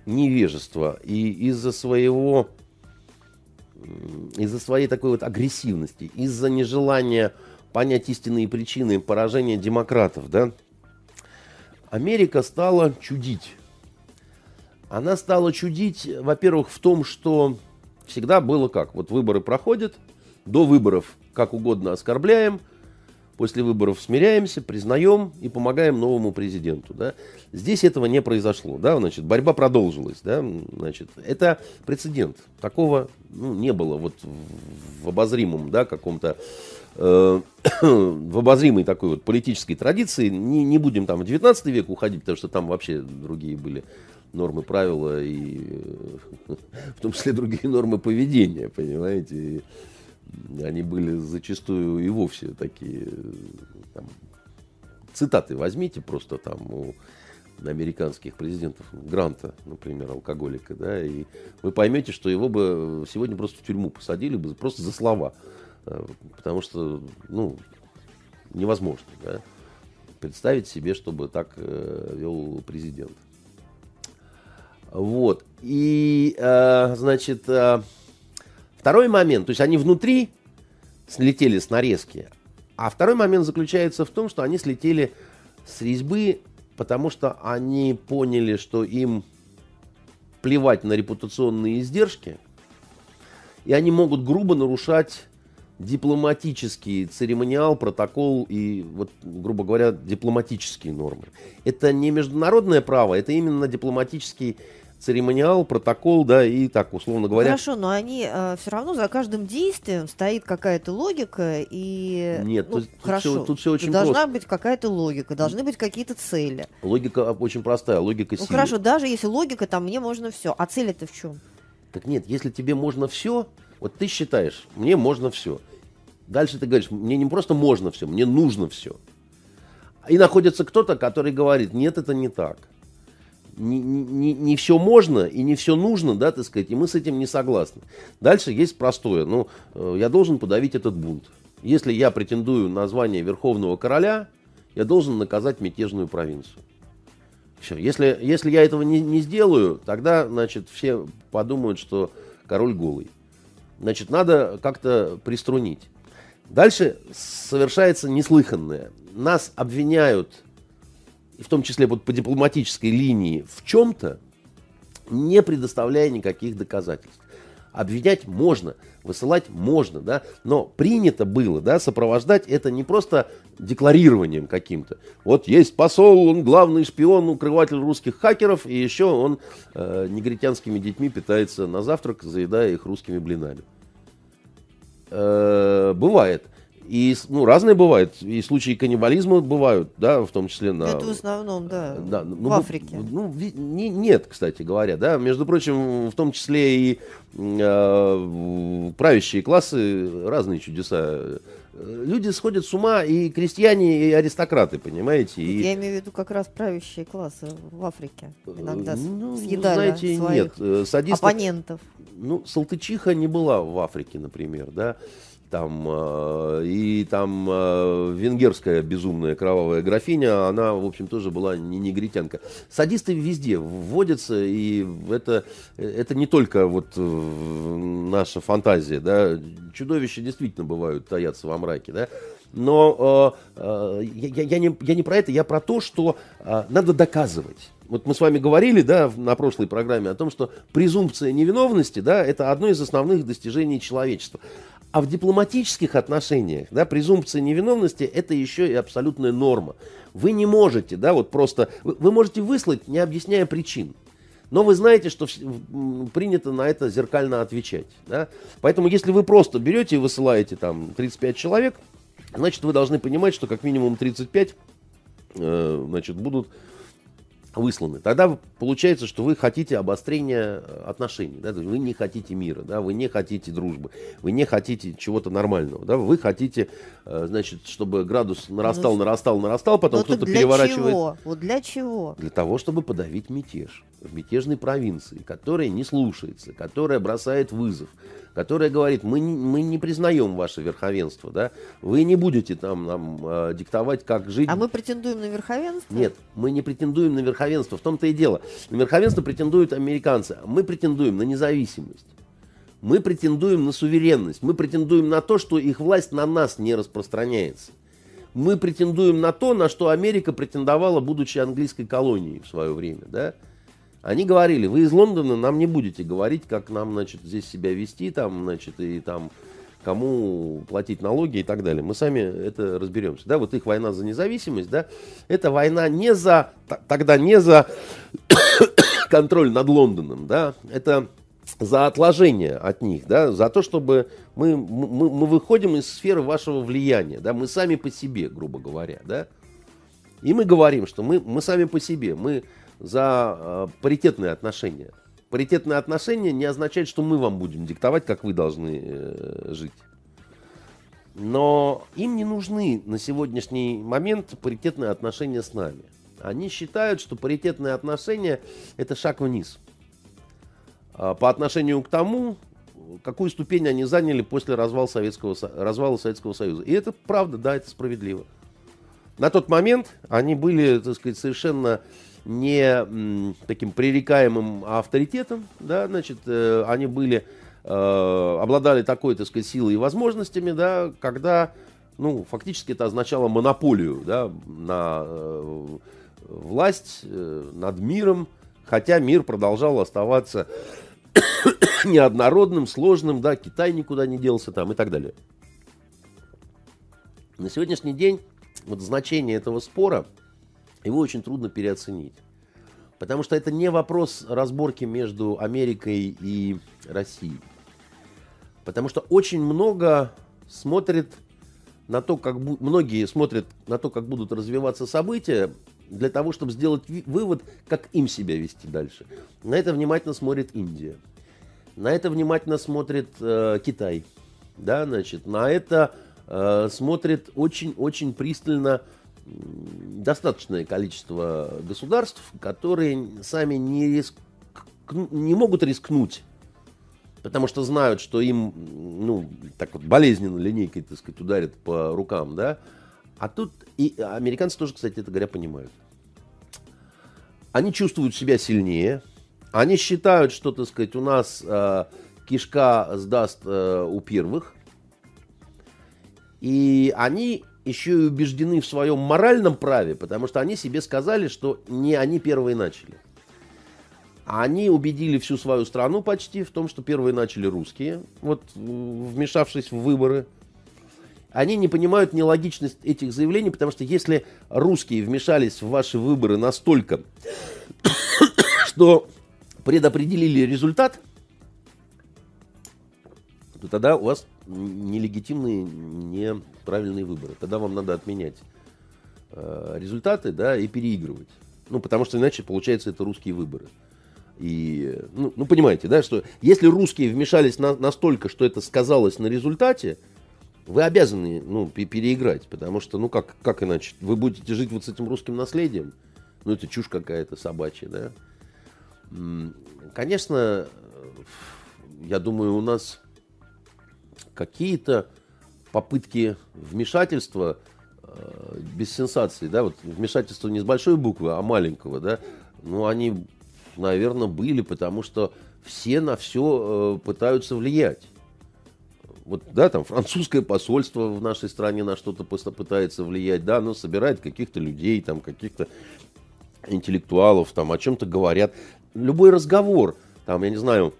S2: невежества и из-за своего, из-за своей такой вот агрессивности, из-за нежелания понять истинные причины поражения демократов, да, Америка стала чудить. Она стала чудить, во-первых, в том, что всегда было как. Вот выборы проходят, до выборов как угодно оскорбляем, после выборов смиряемся, признаем и помогаем новому президенту. Да? Здесь этого не произошло. Да? Значит, борьба продолжилась. Да? Значит, это прецедент. Такого ну, не было вот в обозримом да, каком-то в обозримой такой вот политической традиции, не, не будем там в 19 век уходить, потому что там вообще другие были нормы, правила и в том числе другие нормы поведения, понимаете. И они были зачастую и вовсе такие там, цитаты возьмите просто там у американских президентов, Гранта, например, алкоголика, да, и вы поймете, что его бы сегодня просто в тюрьму посадили бы просто за слова. Потому что, ну, невозможно, да, представить себе, чтобы так э, вел президент. Вот. И, э, значит, э, второй момент, то есть они внутри слетели с нарезки, а второй момент заключается в том, что они слетели с резьбы, потому что они поняли, что им плевать на репутационные издержки, и они могут грубо нарушать дипломатический церемониал, протокол и, вот, грубо говоря, дипломатические нормы. Это не международное право, это именно дипломатический церемониал, протокол, да, и так, условно говоря.
S1: Хорошо, но они э, все равно за каждым действием стоит какая-то логика и...
S2: Нет,
S1: ну,
S2: тут,
S1: хорошо,
S2: тут, все, тут все очень
S1: должна
S2: просто.
S1: быть какая-то логика, должны быть какие-то цели.
S2: Логика очень простая, логика
S1: Ну хорошо, даже если логика, там мне можно все, а цель это в чем?
S2: Так нет, если тебе можно все, вот ты считаешь, мне можно все. Дальше ты говоришь, мне не просто можно все, мне нужно все. И находится кто-то, который говорит, нет, это не так. Не, не, не все можно и не все нужно, да, так сказать, и мы с этим не согласны. Дальше есть простое, ну, э, я должен подавить этот бунт. Если я претендую на звание Верховного Короля, я должен наказать мятежную провинцию. Все. Если, если я этого не, не сделаю, тогда, значит, все подумают, что король голый. Значит, надо как-то приструнить. Дальше совершается неслыханное. Нас обвиняют, в том числе вот по дипломатической линии, в чем-то, не предоставляя никаких доказательств. Обвинять можно, высылать можно, да, но принято было, да, сопровождать это не просто декларированием каким-то. Вот есть посол, он главный шпион, укрыватель русских хакеров, и еще он э, негритянскими детьми питается на завтрак, заедая их русскими блинами. Э, бывает. И ну, разные бывают. И случаи каннибализма бывают, да, в том числе на...
S1: Это в основном, да,
S2: да ну,
S1: в
S2: ну,
S1: Африке.
S2: Ну, не, нет, кстати говоря, да. Между прочим, в том числе и э, правящие классы разные чудеса. Люди сходят с ума и крестьяне, и аристократы, понимаете. И...
S1: Я имею в виду как раз правящие классы в Африке. Иногда
S2: ну,
S1: съедали
S2: знаете,
S1: своих
S2: нет. э, Садистов...
S1: оппонентов.
S2: Ну, Салтычиха не была в Африке, например, да там, э, и там э, венгерская безумная кровавая графиня, она, в общем, тоже была не негритянка. Садисты везде вводятся, и это, это не только вот э, наша фантазия, да, чудовища действительно бывают, таятся во мраке, да, но э, э, я, я, не, я не про это, я про то, что э, надо доказывать. Вот мы с вами говорили, да, на прошлой программе о том, что презумпция невиновности, да, это одно из основных достижений человечества. А в дипломатических отношениях, да, презумпция невиновности это еще и абсолютная норма. Вы не можете, да, вот просто, вы, вы можете выслать, не объясняя причин. Но вы знаете, что принято на это зеркально отвечать. Да? Поэтому, если вы просто берете и высылаете там 35 человек, значит, вы должны понимать, что как минимум 35 э, значит, будут высланы. Тогда получается, что вы хотите обострения э, отношений, да? вы не хотите мира, да? вы не хотите дружбы, вы не хотите чего-то нормального, да? вы хотите, э, значит, чтобы градус нарастал, ну, нарастал, нарастал, потом ну, кто-то переворачивает.
S1: Чего? Вот для чего?
S2: Для того, чтобы подавить мятеж в мятежной провинции, которая не слушается, которая бросает вызов, которая говорит, мы, мы не признаем ваше верховенство, да, вы не будете там нам э, диктовать, как жить.
S1: А мы претендуем на верховенство?
S2: Нет, мы не претендуем на верховенство, в том-то и дело. На верховенство претендуют американцы, мы претендуем на независимость. Мы претендуем на суверенность, мы претендуем на то, что их власть на нас не распространяется. Мы претендуем на то, на что Америка претендовала, будучи английской колонией в свое время, да. Они говорили, вы из Лондона нам не будете говорить, как нам, значит, здесь себя вести, там, значит, и там кому платить налоги и так далее. Мы сами это разберемся. Да, вот их война за независимость, да, это война не за, тогда не за контроль над Лондоном, да, это за отложение от них, да, за то, чтобы мы, мы, мы выходим из сферы вашего влияния, да, мы сами по себе, грубо говоря, да, и мы говорим, что мы, мы сами по себе, мы за э, паритетные отношения. Паритетные отношения не означает, что мы вам будем диктовать, как вы должны э, жить. Но им не нужны на сегодняшний момент паритетные отношения с нами. Они считают, что паритетные отношения – это шаг вниз. А по отношению к тому, какую ступень они заняли после развала Советского, развала Советского Союза. И это правда, да, это справедливо. На тот момент они были, так сказать, совершенно не таким пререкаемым авторитетом, да, значит, э, они были, э, обладали такой, так сказать, силой и возможностями, да, когда, ну, фактически это означало монополию, да, на э, власть над миром, хотя мир продолжал оставаться неоднородным, сложным, да, Китай никуда не делся там и так далее. На сегодняшний день вот значение этого спора – его очень трудно переоценить. Потому что это не вопрос разборки между Америкой и Россией. Потому что очень много смотрит на то, как бу- многие смотрят на то, как будут развиваться события, для того, чтобы сделать вывод, как им себя вести дальше. На это внимательно смотрит Индия. На это внимательно смотрит э, Китай. Да, значит, на это э, смотрит очень-очень пристально достаточное количество государств, которые сами не, риск... не могут рискнуть, потому что знают, что им ну, так вот болезненно линейкой, так сказать, ударят по рукам, да. А тут и американцы тоже, кстати, это говоря, понимают. Они чувствуют себя сильнее, они считают, что, так сказать, у нас э, кишка сдаст э, у первых, и они еще и убеждены в своем моральном праве, потому что они себе сказали, что не они первые начали. Они убедили всю свою страну почти в том, что первые начали русские, вот вмешавшись в выборы. Они не понимают нелогичность этих заявлений, потому что если русские вмешались в ваши выборы настолько, что предопределили результат, то тогда у вас нелегитимные, неправильные выборы. Тогда вам надо отменять э, результаты да, и переигрывать. Ну, потому что иначе, получается, это русские выборы. И, ну, ну понимаете, да, что если русские вмешались на, настолько, что это сказалось на результате, вы обязаны, ну, переиграть, потому что, ну, как, как иначе? Вы будете жить вот с этим русским наследием? Ну, это чушь какая-то собачья, да? Конечно, я думаю, у нас какие-то попытки вмешательства э, без сенсации, да, вот вмешательство не с большой буквы, а маленького, да, ну, они, наверное, были, потому что все на все э, пытаются влиять. Вот, да, там французское посольство в нашей стране на что-то пытается влиять, да, оно собирает каких-то людей, там, каких-то интеллектуалов, там, о чем-то говорят. Любой разговор, там, я не знаю,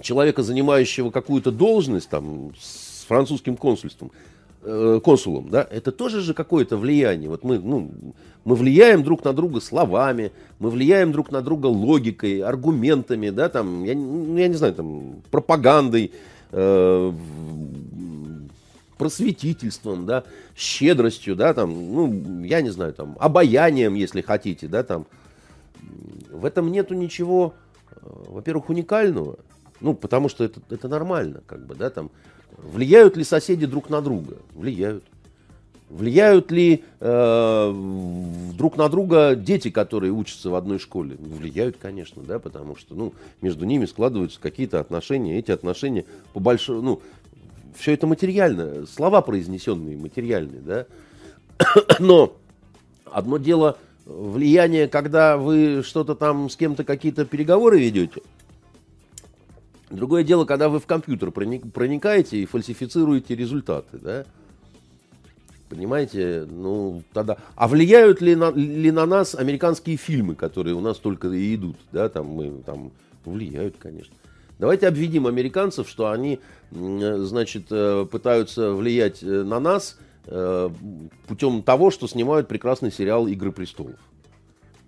S2: человека, занимающего какую-то должность там, с французским консульством, э, консулом, да, это тоже же какое-то влияние. Вот мы, ну, мы влияем друг на друга словами, мы влияем друг на друга логикой, аргументами, да, там, я, ну, я не знаю, там, пропагандой, э, просветительством, да, щедростью, да, там, ну, я не знаю, там, обаянием, если хотите, да, там. В этом нету ничего, э, во-первых, уникального, ну, потому что это, это нормально, как бы, да, там. Влияют ли соседи друг на друга? Влияют. Влияют ли э, друг на друга дети, которые учатся в одной школе? Влияют, конечно, да, потому что, ну, между ними складываются какие-то отношения. Эти отношения по большому, ну, все это материально, слова произнесенные материальные, да. Но одно дело влияние, когда вы что-то там с кем-то какие-то переговоры ведете, Другое дело, когда вы в компьютер проникаете и фальсифицируете результаты, да? Понимаете, ну тогда. А влияют ли на, ли на нас американские фильмы, которые у нас только и идут, да? Там мы там влияют, конечно. Давайте обведим американцев, что они, значит, э, пытаются влиять э, на нас э, путем того, что снимают прекрасный сериал «Игры престолов».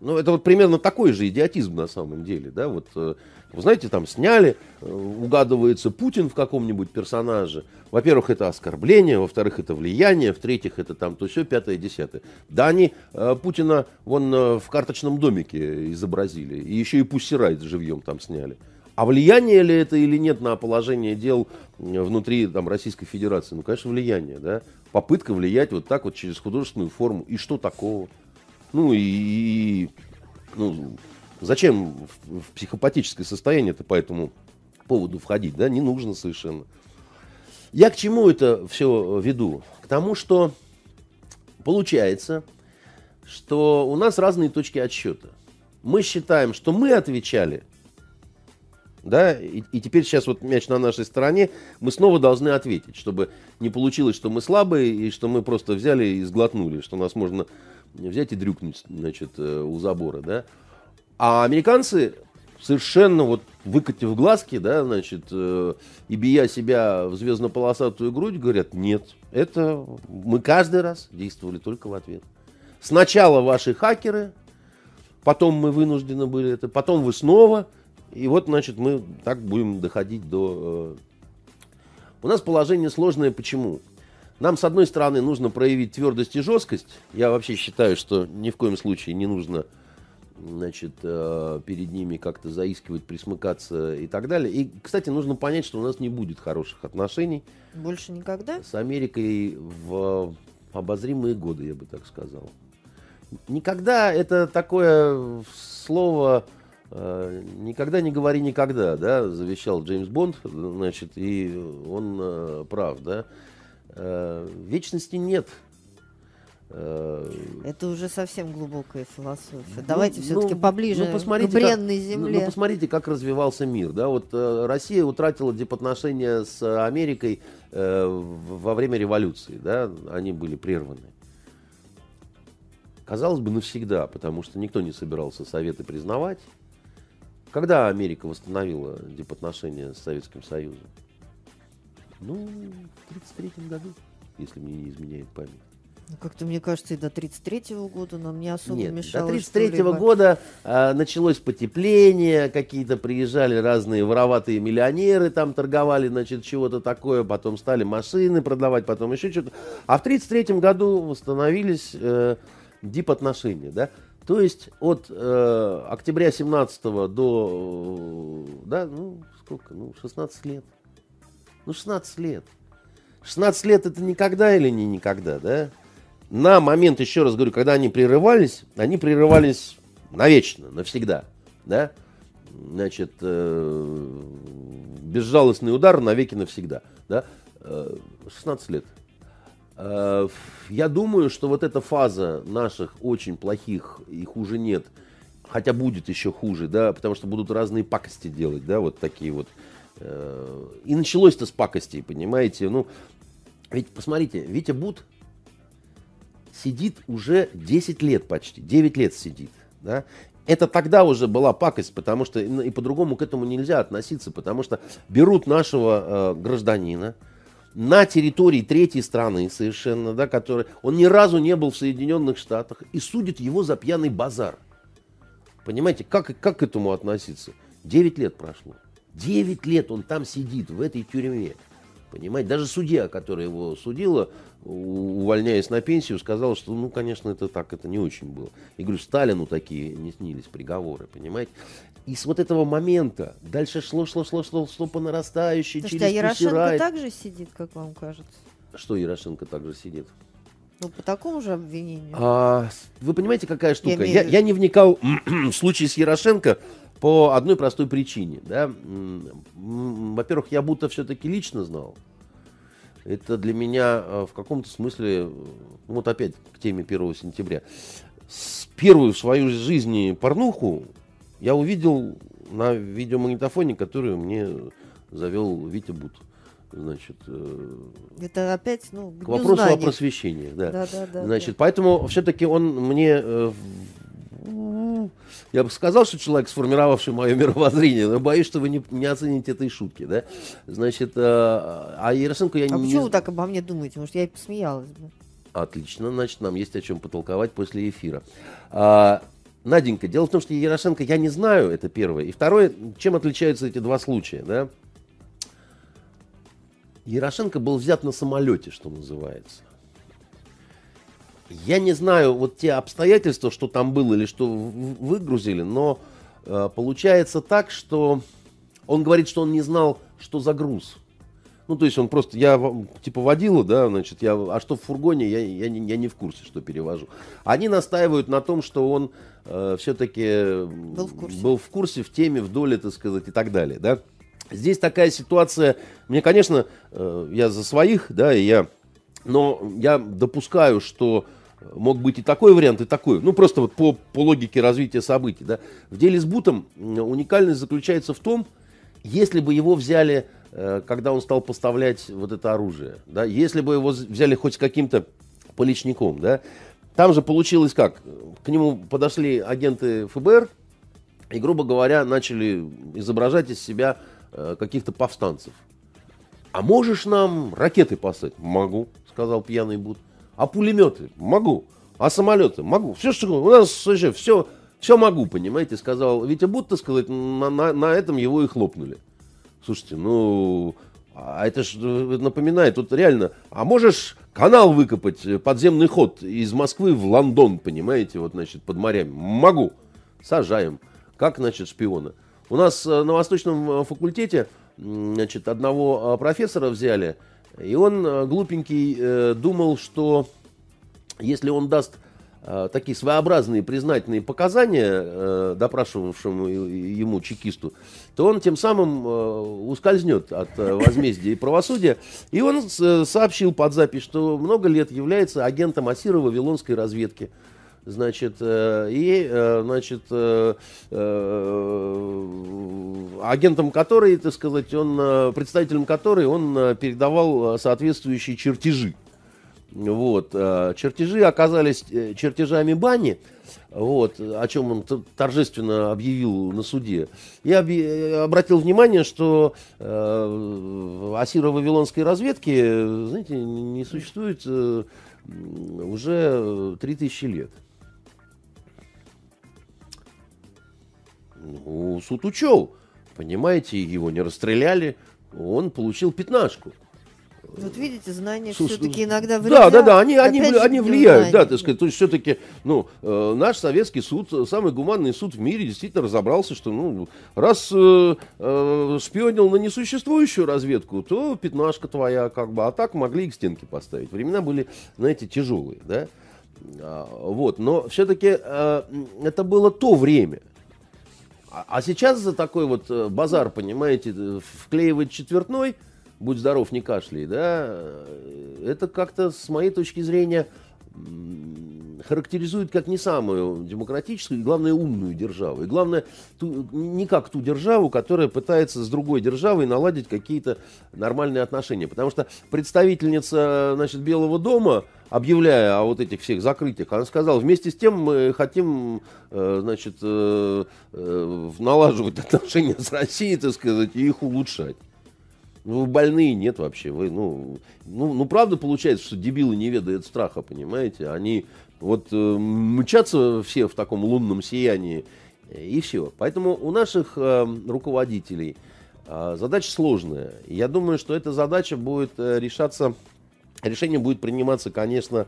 S2: Ну, это вот примерно такой же идиотизм на самом деле, да, вот, э, вы знаете, там сняли, э, угадывается Путин в каком-нибудь персонаже. Во-первых, это оскорбление, во-вторых, это влияние, в-третьих, это там то все, пятое, десятое. Да, они э, Путина вон в карточном домике изобразили, и еще и Пуссирайт живьем там сняли. А влияние ли это или нет на положение дел внутри там, Российской Федерации? Ну, конечно, влияние, да. Попытка влиять вот так вот через художественную форму. И что такого? Ну и, ну, зачем в, в психопатическое состояние-то по этому поводу входить, да, не нужно совершенно. Я к чему это все веду? К тому, что получается, что у нас разные точки отсчета. Мы считаем, что мы отвечали, да, и, и теперь сейчас вот мяч на нашей стороне, мы снова должны ответить, чтобы не получилось, что мы слабые и что мы просто взяли и сглотнули, что нас можно взять и дрюкнуть, значит, э, у забора, да. А американцы совершенно вот выкатив глазки, да, значит, э, и бия себя в звездно-полосатую грудь, говорят, нет, это мы каждый раз действовали только в ответ. Сначала ваши хакеры, потом мы вынуждены были это, потом вы снова, и вот, значит, мы так будем доходить до... Э... У нас положение сложное, почему? Нам, с одной стороны, нужно проявить твердость и жесткость. Я вообще считаю, что ни в коем случае не нужно значит, э, перед ними как-то заискивать, присмыкаться и так далее. И, кстати, нужно понять, что у нас не будет хороших отношений.
S1: Больше никогда?
S2: С Америкой в обозримые годы, я бы так сказал. Никогда это такое слово э, никогда не говори никогда, да, завещал Джеймс Бонд, значит, и он э, прав, да. Э, вечности нет.
S1: Э, Это уже совсем глубокая философия. Ну, Давайте все-таки ну, поближе
S2: ну, посмотрите,
S1: к бренной
S2: как,
S1: земле.
S2: Ну, посмотрите, как развивался мир. Да? Вот, э, Россия утратила дипотношения с Америкой э, во время революции. Да? Они были прерваны. Казалось бы, навсегда, потому что никто не собирался Советы признавать. Когда Америка восстановила дипотношения с Советским Союзом? Ну, в 1933 году, если мне не изменяет память.
S1: Ну, как-то мне кажется, и до 33-го года нам не особо
S2: Нет,
S1: мешало.
S2: до 33-го года а, началось потепление, какие-то приезжали разные вороватые миллионеры, там торговали, значит, чего-то такое, потом стали машины продавать, потом еще что-то. А в 33-м году восстановились э, дип-отношения, да? То есть от э, октября 17 до, э, да, ну, сколько, ну, 16 лет. Ну, 16 лет. 16 лет это никогда или не никогда, да? на момент, еще раз говорю, когда они прерывались, они прерывались навечно, навсегда, да, значит, э, безжалостный удар навеки навсегда, да, э, 16 лет. Э, я думаю, что вот эта фаза наших очень плохих, их уже нет, хотя будет еще хуже, да, потому что будут разные пакости делать, да, вот такие вот. Э, и началось-то с пакостей, понимаете, ну, ведь посмотрите, Витя Бут, сидит уже 10 лет почти, 9 лет сидит. Да? Это тогда уже была пакость, потому что и по-другому к этому нельзя относиться, потому что берут нашего э, гражданина на территории третьей страны совершенно, да, который, он ни разу не был в Соединенных Штатах и судит его за пьяный базар. Понимаете, как, как к этому относиться? 9 лет прошло. 9 лет он там сидит, в этой тюрьме. Понимаете, даже судья, которая его судила, увольняясь на пенсию, сказал, что, ну, конечно, это так, это не очень было. И говорю, Сталину такие не снились приговоры, понимаете? И с вот этого момента дальше шло, шло, шло, шло, шло по нарастающей,
S1: Слушайте, через а Ярошенко так же сидит, как вам кажется?
S2: Что Ярошенко так же сидит?
S1: Ну, по такому же обвинению.
S2: А, вы понимаете, какая штука? Я, я, я не вникал в случай с Ярошенко по одной простой причине. Да? Во-первых, я будто все-таки лично знал это для меня э, в каком-то смысле, ну, вот опять к теме 1 сентября, с первую в своей жизни порнуху я увидел на видеомагнитофоне, который мне завел Витя Бут. Значит, э,
S1: это опять, ну,
S2: к вопросу знаний. о просвещении, да. да, да, да Значит, да. поэтому все-таки он мне э, я бы сказал, что человек, сформировавший мое мировоззрение, но боюсь, что вы не, не оцените этой шутки, да? Значит, э, а Ярошенко я
S1: а
S2: не...
S1: А почему вы так обо мне думаете? Может, я и посмеялась бы.
S2: Отлично, значит, нам есть о чем потолковать после эфира. А, Наденька, дело в том, что Ярошенко я не знаю, это первое. И второе, чем отличаются эти два случая, да? Ярошенко был взят на самолете, что называется. Я не знаю вот те обстоятельства, что там было или что выгрузили, но э, получается так, что он говорит, что он не знал, что за груз. Ну, то есть он просто, я типа водила, да, значит, я, а что в фургоне, я, я, не, я не в курсе, что перевожу. Они настаивают на том, что он э, все-таки был, был в курсе, в теме, в доле, так сказать, и так далее, да. Здесь такая ситуация, мне, конечно, э, я за своих, да, и я, но я допускаю, что мог быть и такой вариант, и такой. Ну, просто вот по, по логике развития событий. Да. В деле с Бутом уникальность заключается в том, если бы его взяли, э, когда он стал поставлять вот это оружие, да, если бы его взяли хоть каким-то поличником, да, там же получилось как? К нему подошли агенты ФБР и, грубо говоря, начали изображать из себя э, каких-то повстанцев. А можешь нам ракеты послать? Могу, сказал пьяный Бут. А пулеметы? Могу. А самолеты? Могу. Все, что у нас слушай, все, все могу, понимаете, сказал Витя Будто, сказать, на, на, на этом его и хлопнули. Слушайте, ну, а это ж э, напоминает, тут реально, а можешь канал выкопать, э, подземный ход из Москвы в Лондон, понимаете, вот, значит, под морями? Могу. Сажаем. Как, значит, шпиона? У нас э, на Восточном факультете, значит, одного профессора взяли, и он, э, глупенький, э, думал, что если он даст э, такие своеобразные признательные показания допрашивавшему ему чекисту, то он тем самым ускользнет от возмездия и правосудия. И он сообщил под запись, что много лет является агентом Асира Вавилонской разведки значит, и, значит, агентом которой, так сказать, он, представителем которой он передавал соответствующие чертежи. Вот. Э, чертежи оказались э, чертежами бани, вот, о чем он торжественно объявил на суде. Я обратил внимание, что э, Асиро-Вавилонской разведки, знаете, не существует э, уже 3000 лет. Ну, суд учел, понимаете, его не расстреляли, он получил пятнашку.
S1: Вот видите, знания все-таки иногда
S2: влияют. Да, да, да, они, они, они влияют, да, так сказать. То есть все-таки, ну, э, наш советский суд, самый гуманный суд в мире, действительно разобрался, что, ну, раз э, э, шпионил на несуществующую разведку, то пятнашка твоя, как бы, а так могли и к стенке поставить. Времена были, знаете, тяжелые, да. А, вот, но все-таки э, это было то время. А, а сейчас за такой вот э, базар, понимаете, э, вклеивать четвертной – будь здоров, не кашляй, да, это как-то, с моей точки зрения, характеризует как не самую демократическую и, главное, умную державу. И, главное, ту, не как ту державу, которая пытается с другой державой наладить какие-то нормальные отношения. Потому что представительница значит, Белого дома, объявляя о вот этих всех закрытиях, она сказала, вместе с тем мы хотим э, значит, э, э, налаживать отношения с Россией, так сказать, и их улучшать. Ну, вы больные нет вообще. Вы, ну, ну, ну, правда получается, что дебилы не ведают страха, понимаете? Они вот э, мчатся все в таком лунном сиянии, и все. Поэтому у наших э, руководителей э, задача сложная. Я думаю, что эта задача будет решаться, решение будет приниматься, конечно,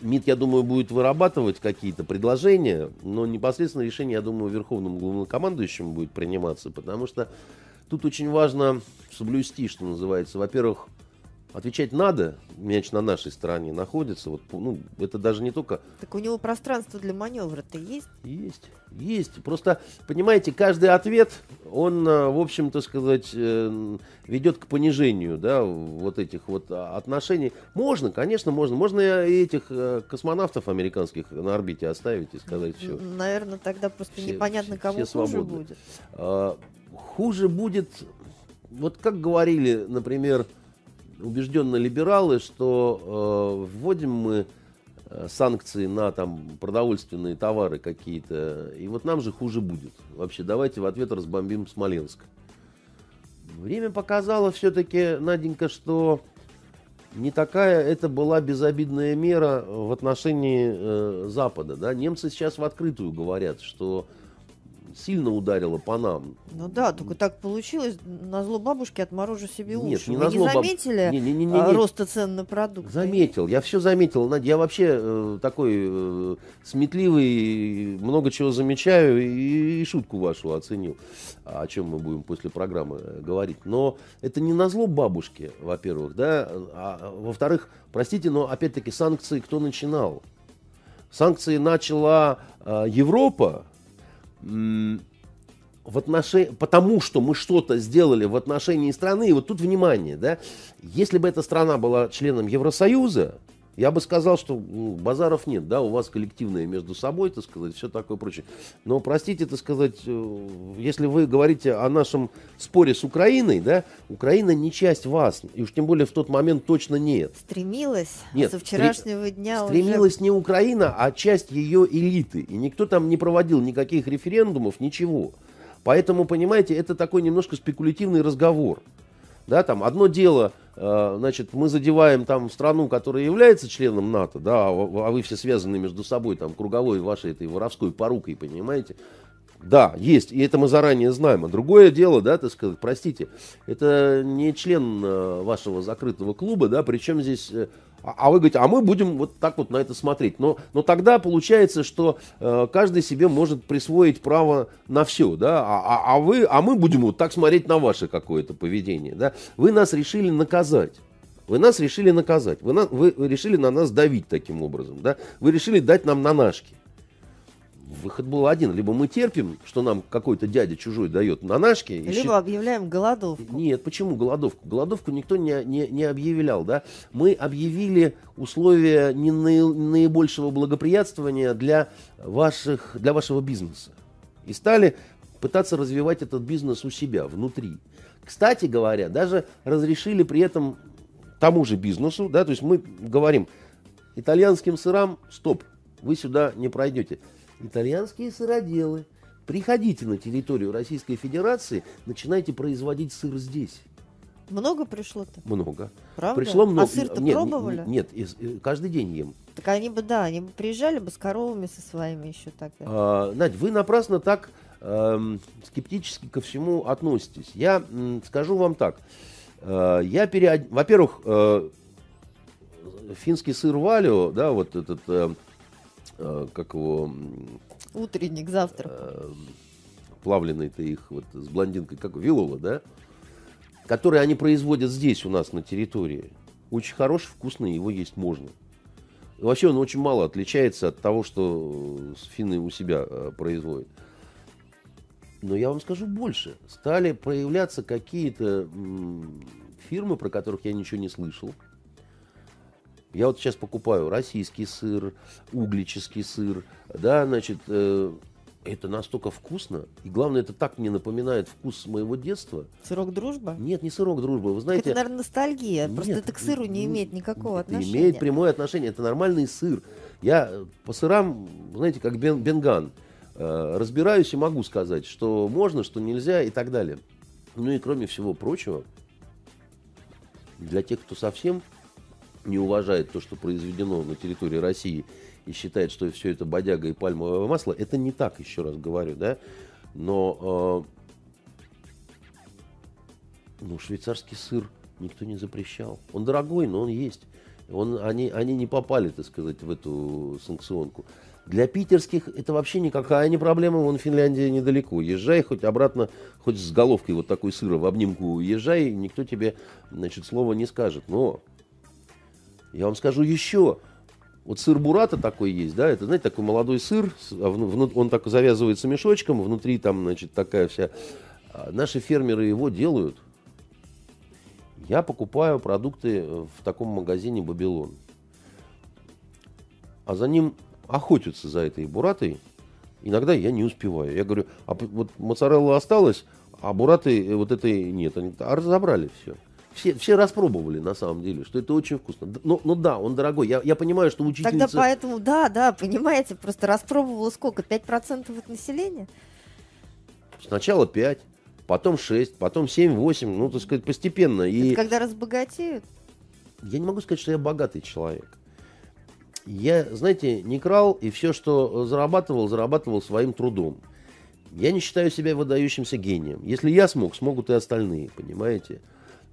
S2: МИД, я думаю, будет вырабатывать какие-то предложения, но непосредственно решение, я думаю, верховным главнокомандующим будет приниматься, потому что Тут очень важно соблюсти, что называется. Во-первых, отвечать надо, мяч на нашей стороне находится. Вот, ну, это даже не только...
S1: Так у него пространство для маневра-то есть?
S2: Есть, есть. Просто, понимаете, каждый ответ, он, э, в общем-то сказать, э, ведет к понижению, да, вот этих вот отношений. Можно, конечно, можно. Можно и этих э, космонавтов американских на орбите оставить и сказать все.
S1: Наверное, тогда просто все, непонятно, кому все хуже будет.
S2: А, хуже будет, вот как говорили, например, убежденно либералы, что э, вводим мы э, санкции на там продовольственные товары какие-то, и вот нам же хуже будет. Вообще, давайте в ответ разбомбим Смоленск. Время показало все-таки, Наденька, что не такая это была безобидная мера в отношении э, Запада. Да? Немцы сейчас в открытую говорят, что сильно ударило по нам.
S1: Ну да, только так получилось. На зло бабушки отморожу себе уши.
S2: Нет, не
S1: Вы
S2: на зло
S1: не заметили
S2: баб... не, не, не, не,
S1: не. роста цен на продукты?
S2: Заметил, я все заметил. Надя, я вообще э, такой э, сметливый, много чего замечаю и, и шутку вашу оценил, о чем мы будем после программы э, говорить. Но это не на зло бабушки, во-первых, да, а во-вторых, простите, но опять-таки санкции кто начинал? Санкции начала э, Европа, в отношении, потому что мы что-то сделали в отношении страны, и вот тут внимание, да, если бы эта страна была членом Евросоюза, я бы сказал, что ну, базаров нет, да, у вас коллективное между собой, так сказать, все такое прочее. Но, простите, так сказать, э, если вы говорите о нашем споре с Украиной, да, Украина не часть вас, и уж тем более в тот момент точно нет.
S1: Стремилась нет, со вчерашнего стр... дня
S2: Стремилась уже... не Украина, а часть ее элиты. И никто там не проводил никаких референдумов, ничего. Поэтому, понимаете, это такой немножко спекулятивный разговор. Да, там одно дело Э, значит, мы задеваем там страну, которая является членом НАТО, да, а, а вы все связаны между собой там круговой вашей этой воровской порукой, понимаете? Да, есть, и это мы заранее знаем. А другое дело, да, так сказать, простите, это не член э, вашего закрытого клуба, да, причем здесь э, а, а вы говорите, а мы будем вот так вот на это смотреть. Но, но тогда получается, что э, каждый себе может присвоить право на все, да, а, а, а, вы, а мы будем вот так смотреть на ваше какое-то поведение, да. Вы нас решили наказать. Вы нас решили наказать. Вы, на, вы решили на нас давить таким образом, да. Вы решили дать нам на ножки выход был один. Либо мы терпим, что нам какой-то дядя чужой дает на нашки.
S1: Либо счит... объявляем голодовку.
S2: Нет, почему голодовку? Голодовку никто не, не, не объявлял. Да? Мы объявили условия не наибольшего благоприятствования для, ваших, для вашего бизнеса. И стали пытаться развивать этот бизнес у себя, внутри. Кстати говоря, даже разрешили при этом тому же бизнесу, да, то есть мы говорим, итальянским сырам, стоп, вы сюда не пройдете. Итальянские сыроделы, приходите на территорию Российской Федерации, начинайте производить сыр здесь.
S1: Много пришло-то?
S2: Много.
S1: Правда?
S2: Пришло много.
S1: А сыр-то
S2: нет,
S1: пробовали?
S2: Нет, из- э, каждый день ем.
S1: Так они бы, да, они бы приезжали бы с коровами со своими еще так.
S2: А, Надь, вы напрасно так эм, скептически ко всему относитесь. Я м, скажу вам так. Э, я переод... Во-первых, э, финский сыр валио, да, вот этот, э, э, как его,
S1: Утренник, завтрак.
S2: э, плавленый-то их вот с блондинкой, как Виола, да, который они производят здесь у нас на территории. Очень хороший, вкусный, его есть можно. И Вообще он очень мало отличается от того, что э, финны у себя э, производят. Но я вам скажу больше. Стали проявляться какие-то фирмы, про которых я ничего не слышал. Я вот сейчас покупаю российский сыр, углический сыр, да, значит, э, это настолько вкусно, и главное, это так мне напоминает вкус моего детства.
S1: Сырок дружба?
S2: Нет, не сырок дружбы, вы
S1: это,
S2: знаете,
S1: наверное, ностальгия. Просто
S2: нет,
S1: это к сыру не
S2: н-
S1: имеет никакого
S2: это
S1: отношения.
S2: имеет прямое отношение, это нормальный сыр. Я э, по сырам, знаете, как бен- бенган, э, разбираюсь и могу сказать, что можно, что нельзя и так далее. Ну и кроме всего прочего, для тех, кто совсем не уважает то, что произведено на территории России и считает, что все это бодяга и пальмовое масло, это не так, еще раз говорю, да. Но э, ну, швейцарский сыр никто не запрещал. Он дорогой, но он есть. Он, они, они не попали, так сказать, в эту санкционку. Для питерских это вообще никакая не проблема. Вон Финляндия недалеко. Езжай хоть обратно, хоть с головкой вот такой сыра в обнимку езжай, никто тебе, значит, слова не скажет. Но я вам скажу еще. Вот сыр бурата такой есть, да, это, знаете, такой молодой сыр, а он так завязывается мешочком, внутри там, значит, такая вся... А Наши фермеры его делают. Я покупаю продукты в таком магазине «Бабилон». А за ним охотятся за этой буратой. Иногда я не успеваю. Я говорю, а вот моцарелла осталась, а бураты э, вот этой нет. Они а разобрали все. Все, все распробовали на самом деле, что это очень вкусно. Ну, ну да, он дорогой. Я, я понимаю, что
S1: Тогда
S2: учительница...
S1: поэтому, да, да, понимаете, просто распробовала сколько? 5% от населения?
S2: Сначала 5, потом 6, потом 7, 8, ну, так сказать, постепенно. И...
S1: Это когда разбогатеют?
S2: Я не могу сказать, что я богатый человек. Я, знаете, не крал, и все, что зарабатывал, зарабатывал своим трудом. Я не считаю себя выдающимся гением. Если я смог, смогут и остальные, понимаете?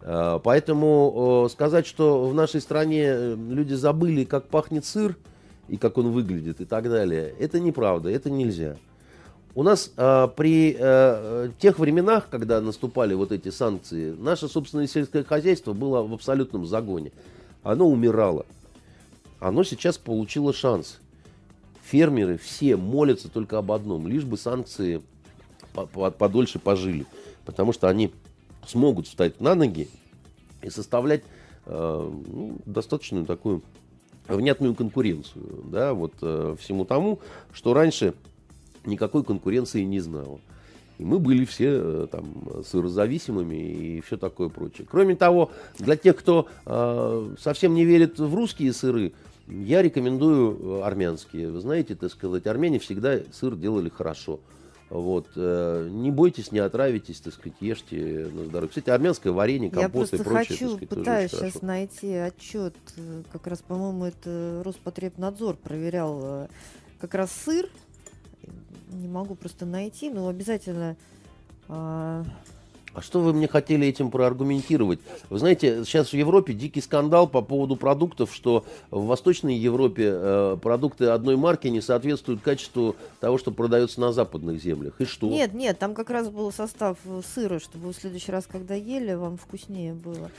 S2: А, Поэтому э, сказать, что в нашей стране э, люди забыли, как пахнет сыр и как он выглядит и так далее, это неправда, это нельзя. У нас при э, э, тех временах, когда наступали вот эти санкции, наше собственное сельское хозяйство было в абсолютном загоне. Оно умирало. Оно сейчас получило шанс. Фермеры все молятся только об одном, лишь бы санкции по- по- подольше пожили. Потому что они смогут встать на ноги и составлять э, ну, достаточную такую внятную конкуренцию да, вот, э, всему тому, что раньше никакой конкуренции не знало. И мы были все э, там сырозависимыми и все такое прочее. Кроме того, для тех, кто э, совсем не верит в русские сыры, я рекомендую э, армянские. Вы знаете, так сказать, армяне всегда сыр делали хорошо. Вот. э, Не бойтесь, не отравитесь, так сказать, ешьте на здоровье. Кстати, армянское варенье,
S1: Я
S2: компот и
S1: просто
S2: прочее, так
S1: хочу,
S2: сказать,
S1: пытаюсь сейчас
S2: хорошо.
S1: найти отчет, э, как раз, по-моему, это Роспотребнадзор проверял э, как раз сыр. Не могу просто найти, но обязательно а,
S2: что вы мне хотели этим проаргументировать? Вы знаете, сейчас в Европе дикий скандал по поводу продуктов, что в Восточной Европе э, продукты одной марки не соответствуют качеству того, что продается на западных землях. И что?
S1: Нет, нет, там как раз был состав э, сыра, чтобы в следующий раз, когда ели, вам вкуснее было.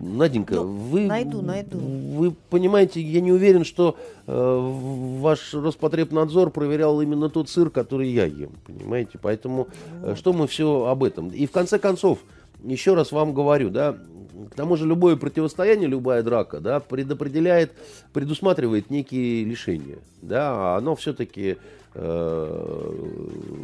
S2: Наденька,
S1: Ну,
S2: вы,
S1: найду, найду.
S2: вы понимаете, я не уверен, что э, ваш Роспотребнадзор проверял именно тот сыр, который я ем, понимаете? Поэтому э,
S1: Вот.
S2: что мы все об этом? И в конце концов, еще раз вам говорю, да, к тому же любое противостояние, любая драка, да, предопределяет, предусматривает некие лишения, да, а оно все-таки
S1: Э,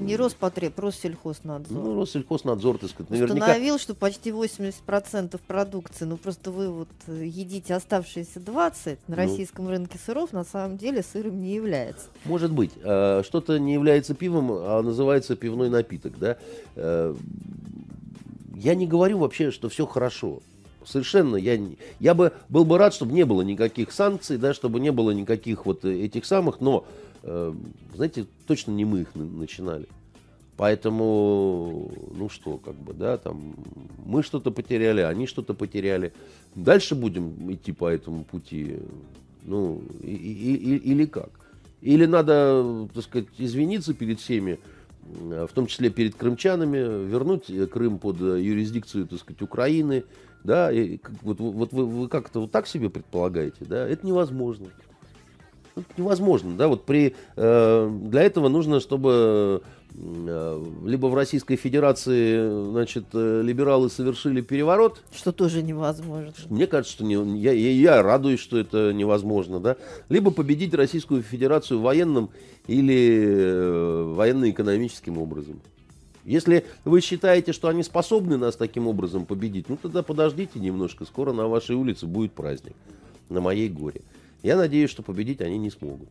S1: Не Роспотреб, Россельхознадзор.
S2: Ну, Россельхознадзор, так сказать,
S1: наверняка... Установил, что почти 80% продукции, ну просто вы вот э, едите оставшиеся 20 на ну, российском рынке сыров, на самом деле сыром не является.
S2: Может быть. Э, что-то не является пивом, а называется пивной напиток, да. Я не говорю вообще, что все хорошо. Совершенно я, я бы был бы рад, чтобы не было никаких санкций, да, чтобы не было никаких вот этих самых, но Э, знаете, точно не мы их начинали. Поэтому, ну что, как бы, да, там, мы что-то потеряли, они что-то потеряли. Дальше будем идти по этому пути, ну, и, и, и, или как? Или надо, так сказать, извиниться перед всеми, в том числе перед крымчанами, вернуть Крым под юрисдикцию, так сказать, Украины, да, и, вот, вот вы, вы как-то вот так себе предполагаете, да, это невозможно невозможно, да, вот при, э, для этого нужно, чтобы э, либо в Российской Федерации, значит, э, либералы совершили переворот.
S1: Что тоже невозможно.
S2: Мне кажется, что не, я, я, я радуюсь, что это невозможно, да. Либо победить Российскую Федерацию военным или э, военно-экономическим образом. Если вы считаете, что они способны нас таким образом победить, ну тогда подождите немножко, скоро на вашей улице будет праздник, на моей горе. Я надеюсь, что победить они не смогут.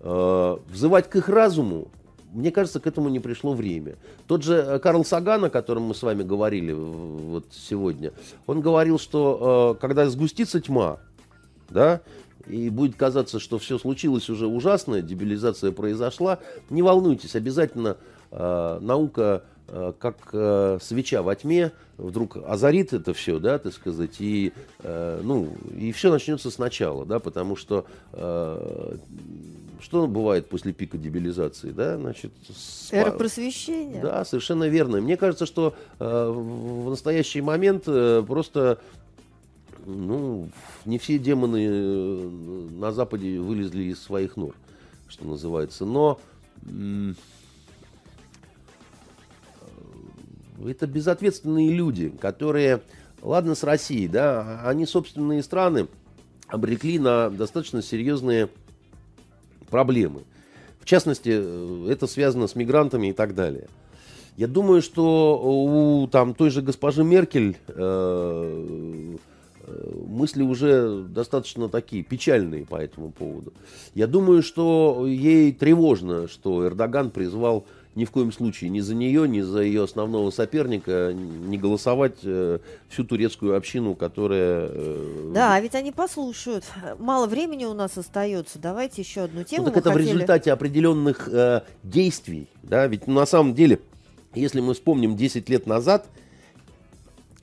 S2: Э, взывать к их разуму, мне кажется, к этому не пришло время. Тот же э, Карл Саган, о котором мы с вами говорили вот сегодня, он говорил, что э, когда сгустится тьма, да, и будет казаться, что все случилось уже ужасное, дебилизация произошла, не волнуйтесь, обязательно наука Э, как э, свеча во тьме вдруг озарит это все, да, так сказать, и, э, ну, и все начнется сначала, да, потому что что бывает после пика дебилизации, да, значит...
S1: Эра просвещения.
S2: Да, совершенно верно. Мне кажется, что в настоящий момент просто ну, не все демоны на Западе вылезли из своих нор, что называется. Но Это безответственные люди, которые, ладно, с Россией, да, они собственные страны обрекли на достаточно серьезные проблемы. В частности, э, это связано с мигрантами и так далее. Я думаю, что у там, той же госпожи Меркель э, э, мысли уже достаточно такие печальные по этому поводу. Я думаю, что ей тревожно, что Эрдоган призвал ни в коем случае ни за нее, ни за ее основного соперника не голосовать э, всю турецкую общину, которая...
S1: Э, да, ведь они послушают. Мало времени у нас остается. Давайте еще одну тему.
S2: Ну, так это хотели... в результате определенных э, действий. Да? Ведь на самом деле, если мы вспомним 10 лет назад,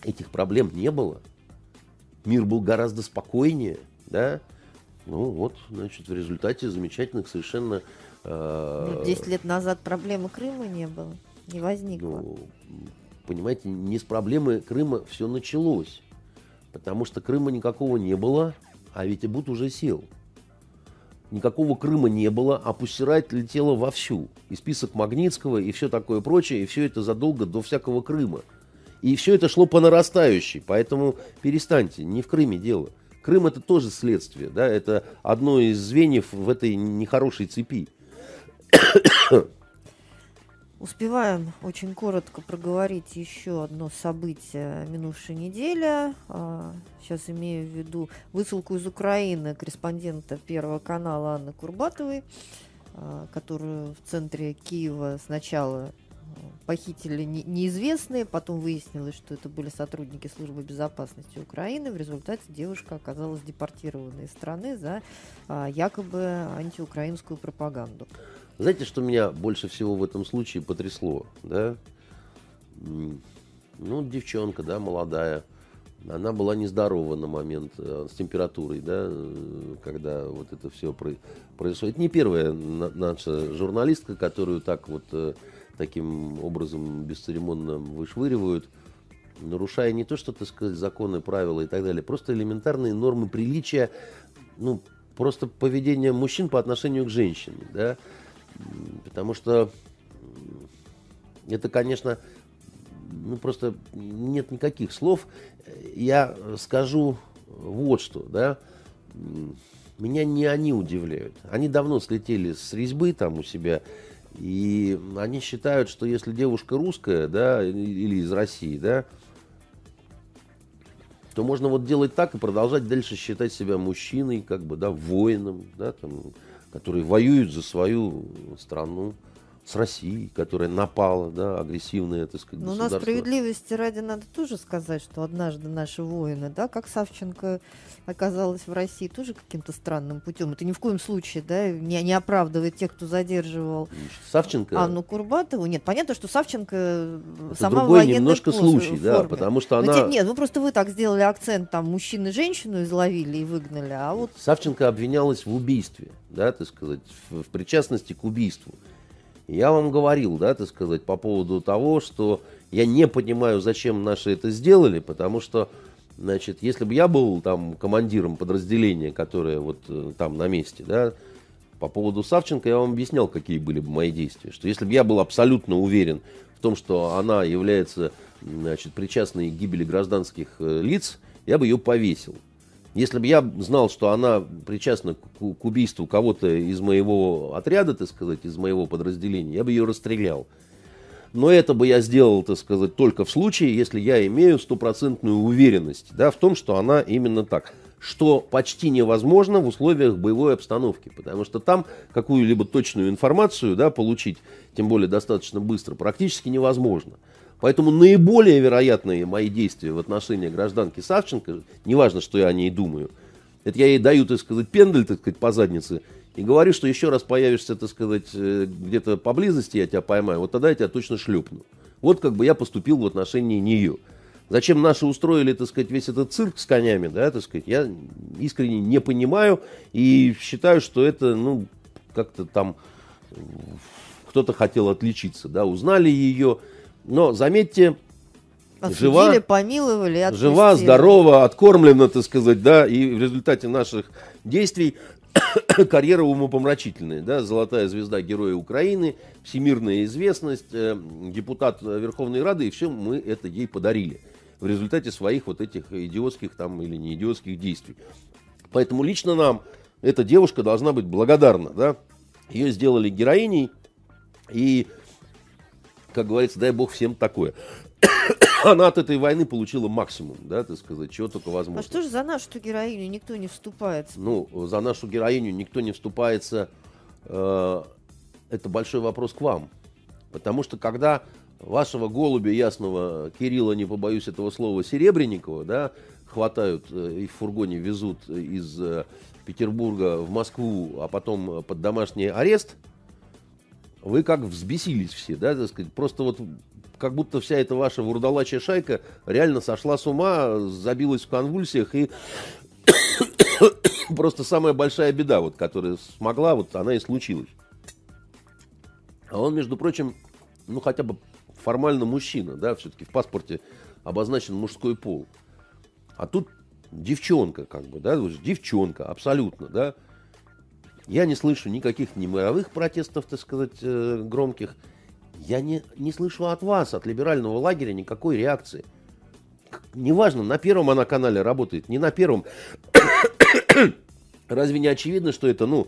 S2: этих проблем не было. Мир был гораздо спокойнее. Да? Ну вот, значит, в результате замечательных совершенно
S1: ну, 10 лет назад проблемы Крыма не было, не возникло. Ну,
S2: понимаете, не с проблемы Крыма все началось. Потому что Крыма никакого не было, а ведь Ибут уже сел. Никакого Крыма не было, а Пустирайт летела вовсю. И список Магнитского, и все такое прочее, и все это задолго до всякого Крыма. И все это шло по нарастающей, поэтому перестаньте, не в Крыме дело. Крым это тоже следствие, да, это одно из звеньев в этой нехорошей цепи.
S1: Успеваем очень коротко проговорить еще одно событие минувшей недели. А, сейчас имею в виду высылку из Украины корреспондента Первого канала Анны Курбатовой, а, которую в центре Киева сначала похитили неизвестные, потом выяснилось, что это были сотрудники службы безопасности Украины. В результате девушка оказалась депортирована из страны за а, якобы антиукраинскую пропаганду.
S2: Знаете, что меня больше всего в этом случае потрясло, да? Ну, девчонка, да, молодая. Она была нездорова на момент э, с температурой, да, э, когда вот это все происходит. Не первая наша журналистка, которую так вот э, таким образом бесцеремонно вышвыривают, нарушая не то, что, так сказать, законы, правила и так далее, просто элементарные нормы приличия, ну, просто поведение мужчин по отношению к женщине, да, Потому что это, конечно, ну, просто нет никаких слов. Я скажу вот что, да, меня не они удивляют. Они давно слетели с резьбы там у себя, и они считают, что если девушка русская, да, или из России, да, то можно вот делать так и продолжать дальше считать себя мужчиной, как бы, да, воином, да, там, который воюет за свою страну с Россией, которая напала, да, агрессивная, так сказать,
S1: Но у нас справедливости ради надо тоже сказать, что однажды наши воины, да, как Савченко оказалась в России тоже каким-то странным путем. Это ни в коем случае, да, не, не оправдывает тех, кто задерживал
S2: Савченко.
S1: Анну Курбатову. Нет, понятно, что Савченко
S2: это сама другой немножко случай, форме. да, потому что она...
S1: нет, ну просто вы так сделали акцент, там, мужчин и женщину изловили и выгнали, а вот...
S2: Савченко обвинялась в убийстве, да, так сказать, в, в причастности к убийству. Я вам говорил, да, так сказать, по поводу того, что я не понимаю, зачем наши это сделали, потому что, значит, если бы я был там командиром подразделения, которое вот э, там на месте, да, по поводу Савченко я вам объяснял, какие были бы мои действия. Что если бы я был абсолютно уверен в том, что она является значит, причастной к гибели гражданских э, лиц, я бы ее повесил. Если бы я знал, что она причастна к, убийству кого-то из моего отряда, так сказать, из моего подразделения, я бы ее расстрелял. Но это бы я сделал, так сказать, только в случае, если я имею стопроцентную уверенность да, в том, что она именно так. Что почти невозможно в условиях боевой обстановки, потому что там какую-либо точную информацию да, получить, тем более достаточно быстро, практически невозможно. Поэтому наиболее вероятные мои действия в отношении гражданки Савченко, неважно, что я о ней думаю, это я ей даю, так сказать, пендель, так сказать, по заднице, и говорю, что еще раз появишься, так сказать, э, где-то поблизости, я тебя поймаю, вот тогда я тебя точно шлепну. Вот как бы я поступил в отношении нее. Зачем наши устроили, так сказать, весь этот цирк с конями, да, так сказать, я искренне не понимаю и считаю, что это, ну, как-то там кто-то хотел отличиться, да, узнали ее, но заметьте,
S1: Осудили, жива, помиловали,
S2: отпустили. жива, здорова, откормлена, так сказать, да, и в результате наших действий карьера умопомрачительная, да, золотая звезда Героя Украины, всемирная известность, э, депутат Верховной Рады, и все мы это ей подарили в результате своих вот этих идиотских там или не идиотских действий. Поэтому лично нам эта девушка должна быть благодарна, да, ее сделали героиней, и как говорится, дай бог всем такое. Она от этой войны получила максимум, да, так сказать, чего только возможно.
S1: А что же за нашу героиню никто не вступается?
S2: Ну, за нашу героиню никто не вступается. Э, это большой вопрос к вам. Потому что когда вашего голубя ясного Кирилла, не побоюсь этого слова, Серебренникова, да, хватают э, и в фургоне везут из э, Петербурга в Москву, а потом под домашний арест – вы как взбесились все, да, так сказать, просто вот как будто вся эта ваша вурдалачья шайка реально сошла с ума, забилась в конвульсиях и просто самая большая беда, вот, которая смогла, вот она и случилась. А он, между прочим, ну хотя бы формально мужчина, да, все-таки в паспорте обозначен мужской пол. А тут девчонка, как бы, да, девчонка, абсолютно, да, я не слышу никаких ни мировых протестов, так сказать, э, громких. Я не, не слышу от вас, от либерального лагеря, никакой реакции. Неважно, на первом она канале работает, не на первом. Разве не очевидно, что это, ну,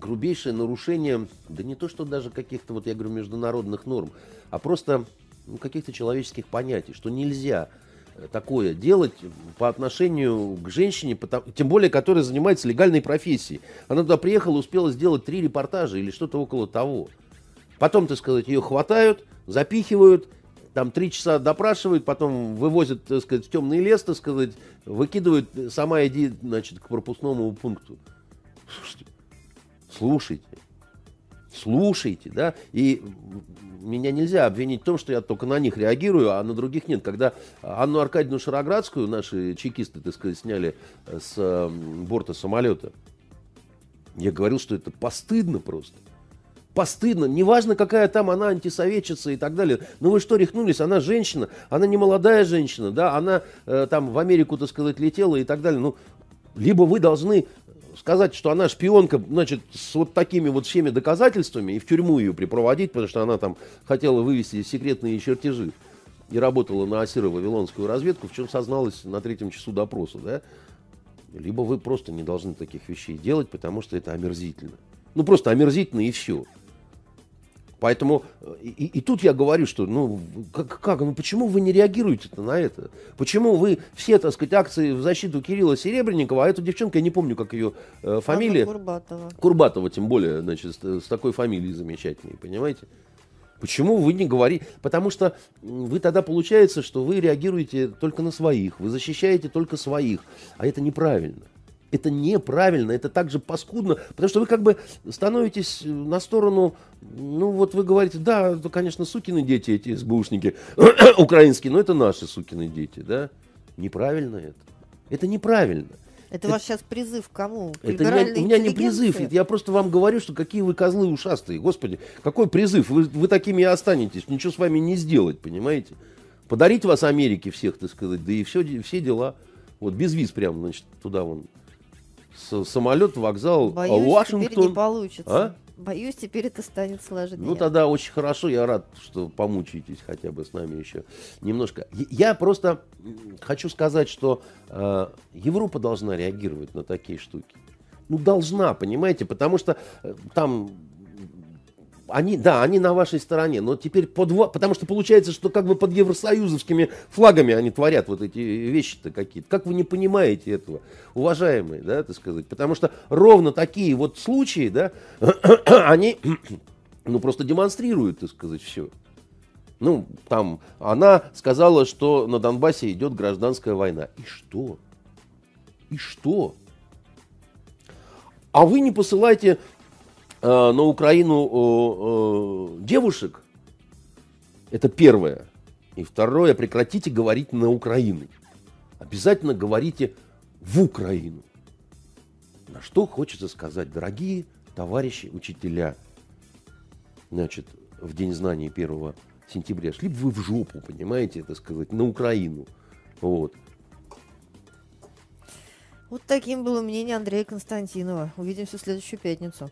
S2: грубейшее нарушение, да не то, что даже каких-то, вот я говорю, международных норм, а просто ну, каких-то человеческих понятий, что нельзя такое делать по отношению к женщине, тем более, которая занимается легальной профессией. Она туда приехала, успела сделать три репортажа или что-то около того. Потом, так сказать, ее хватают, запихивают, там три часа допрашивают, потом вывозят, так сказать, в темный лес, так сказать, выкидывают, сама иди, значит, к пропускному пункту. Слушайте, слушайте, да, и меня нельзя обвинить в том, что я только на них реагирую, а на других нет. Когда Анну Аркадьевну Шароградскую наши чекисты, так сказать, сняли с борта самолета, я говорил, что это постыдно просто. Постыдно. Неважно, какая там она антисоветчица и так далее. Но вы что, рехнулись? Она женщина, она не молодая женщина, да, она э, там в Америку, так сказать, летела и так далее. Ну, либо вы должны сказать, что она шпионка, значит, с вот такими вот всеми доказательствами и в тюрьму ее припроводить, потому что она там хотела вывести секретные чертежи. и работала на Асиро-Вавилонскую разведку, в чем созналась на третьем часу допроса, да, либо вы просто не должны таких вещей делать, потому что это омерзительно. Ну, просто омерзительно и все. Поэтому э, и, и тут я говорю, что ну как, как, ну почему вы не реагируете на это? Почему вы все, так сказать, акции в защиту Кирилла Серебренникова, а эту девчонку, я не помню, как ее э, фамилия.
S1: Анна Курбатова.
S2: Курбатова, тем более, значит, с, с такой фамилией замечательной, понимаете? Почему вы не говорите? Потому что вы тогда получается, что вы реагируете только на своих, вы защищаете только своих, а это неправильно. Это неправильно, это также паскудно, потому что вы как бы становитесь на сторону, ну вот вы говорите, да, это, конечно, сукины дети эти СБУшники украинские, но это наши сукины дети, да? Неправильно это. Это неправильно.
S1: Это, это ваш сейчас призыв к кому? К
S2: это не, у меня не призыв, я просто вам говорю, что какие вы козлы ушастые, господи, какой призыв, вы, вы такими и останетесь, ничего с вами не сделать, понимаете? Подарить вас Америке всех, так сказать, да и все, все дела. Вот без виз прямо, значит, туда вон самолет, вокзал,
S1: Боюсь,
S2: Вашингтон.
S1: теперь не получится.
S2: А?
S1: Боюсь, теперь это станет сложнее.
S2: Ну, тогда очень хорошо, я рад, что помучаетесь хотя бы с нами еще немножко. Я просто хочу сказать, что э, Европа должна реагировать на такие штуки. Ну, должна, понимаете, потому что э, там они, да, они на вашей стороне, но теперь под, потому что получается, что как бы под евросоюзовскими флагами они творят вот эти вещи-то какие-то. Как вы не понимаете этого, уважаемые, да, так сказать? Потому что ровно такие вот случаи, да, они, ну, просто демонстрируют, так сказать, все. Ну, там, она сказала, что на Донбассе идет гражданская война. И что? И что? А вы не посылайте на Украину девушек, это первое. И второе, прекратите говорить на Украину. Обязательно говорите в Украину. На что хочется сказать, дорогие товарищи учителя, значит, в День знаний 1 сентября, шли бы вы в жопу, понимаете, это сказать, на Украину. Вот.
S1: Вот таким было мнение Андрея Константинова. Увидимся в следующую пятницу.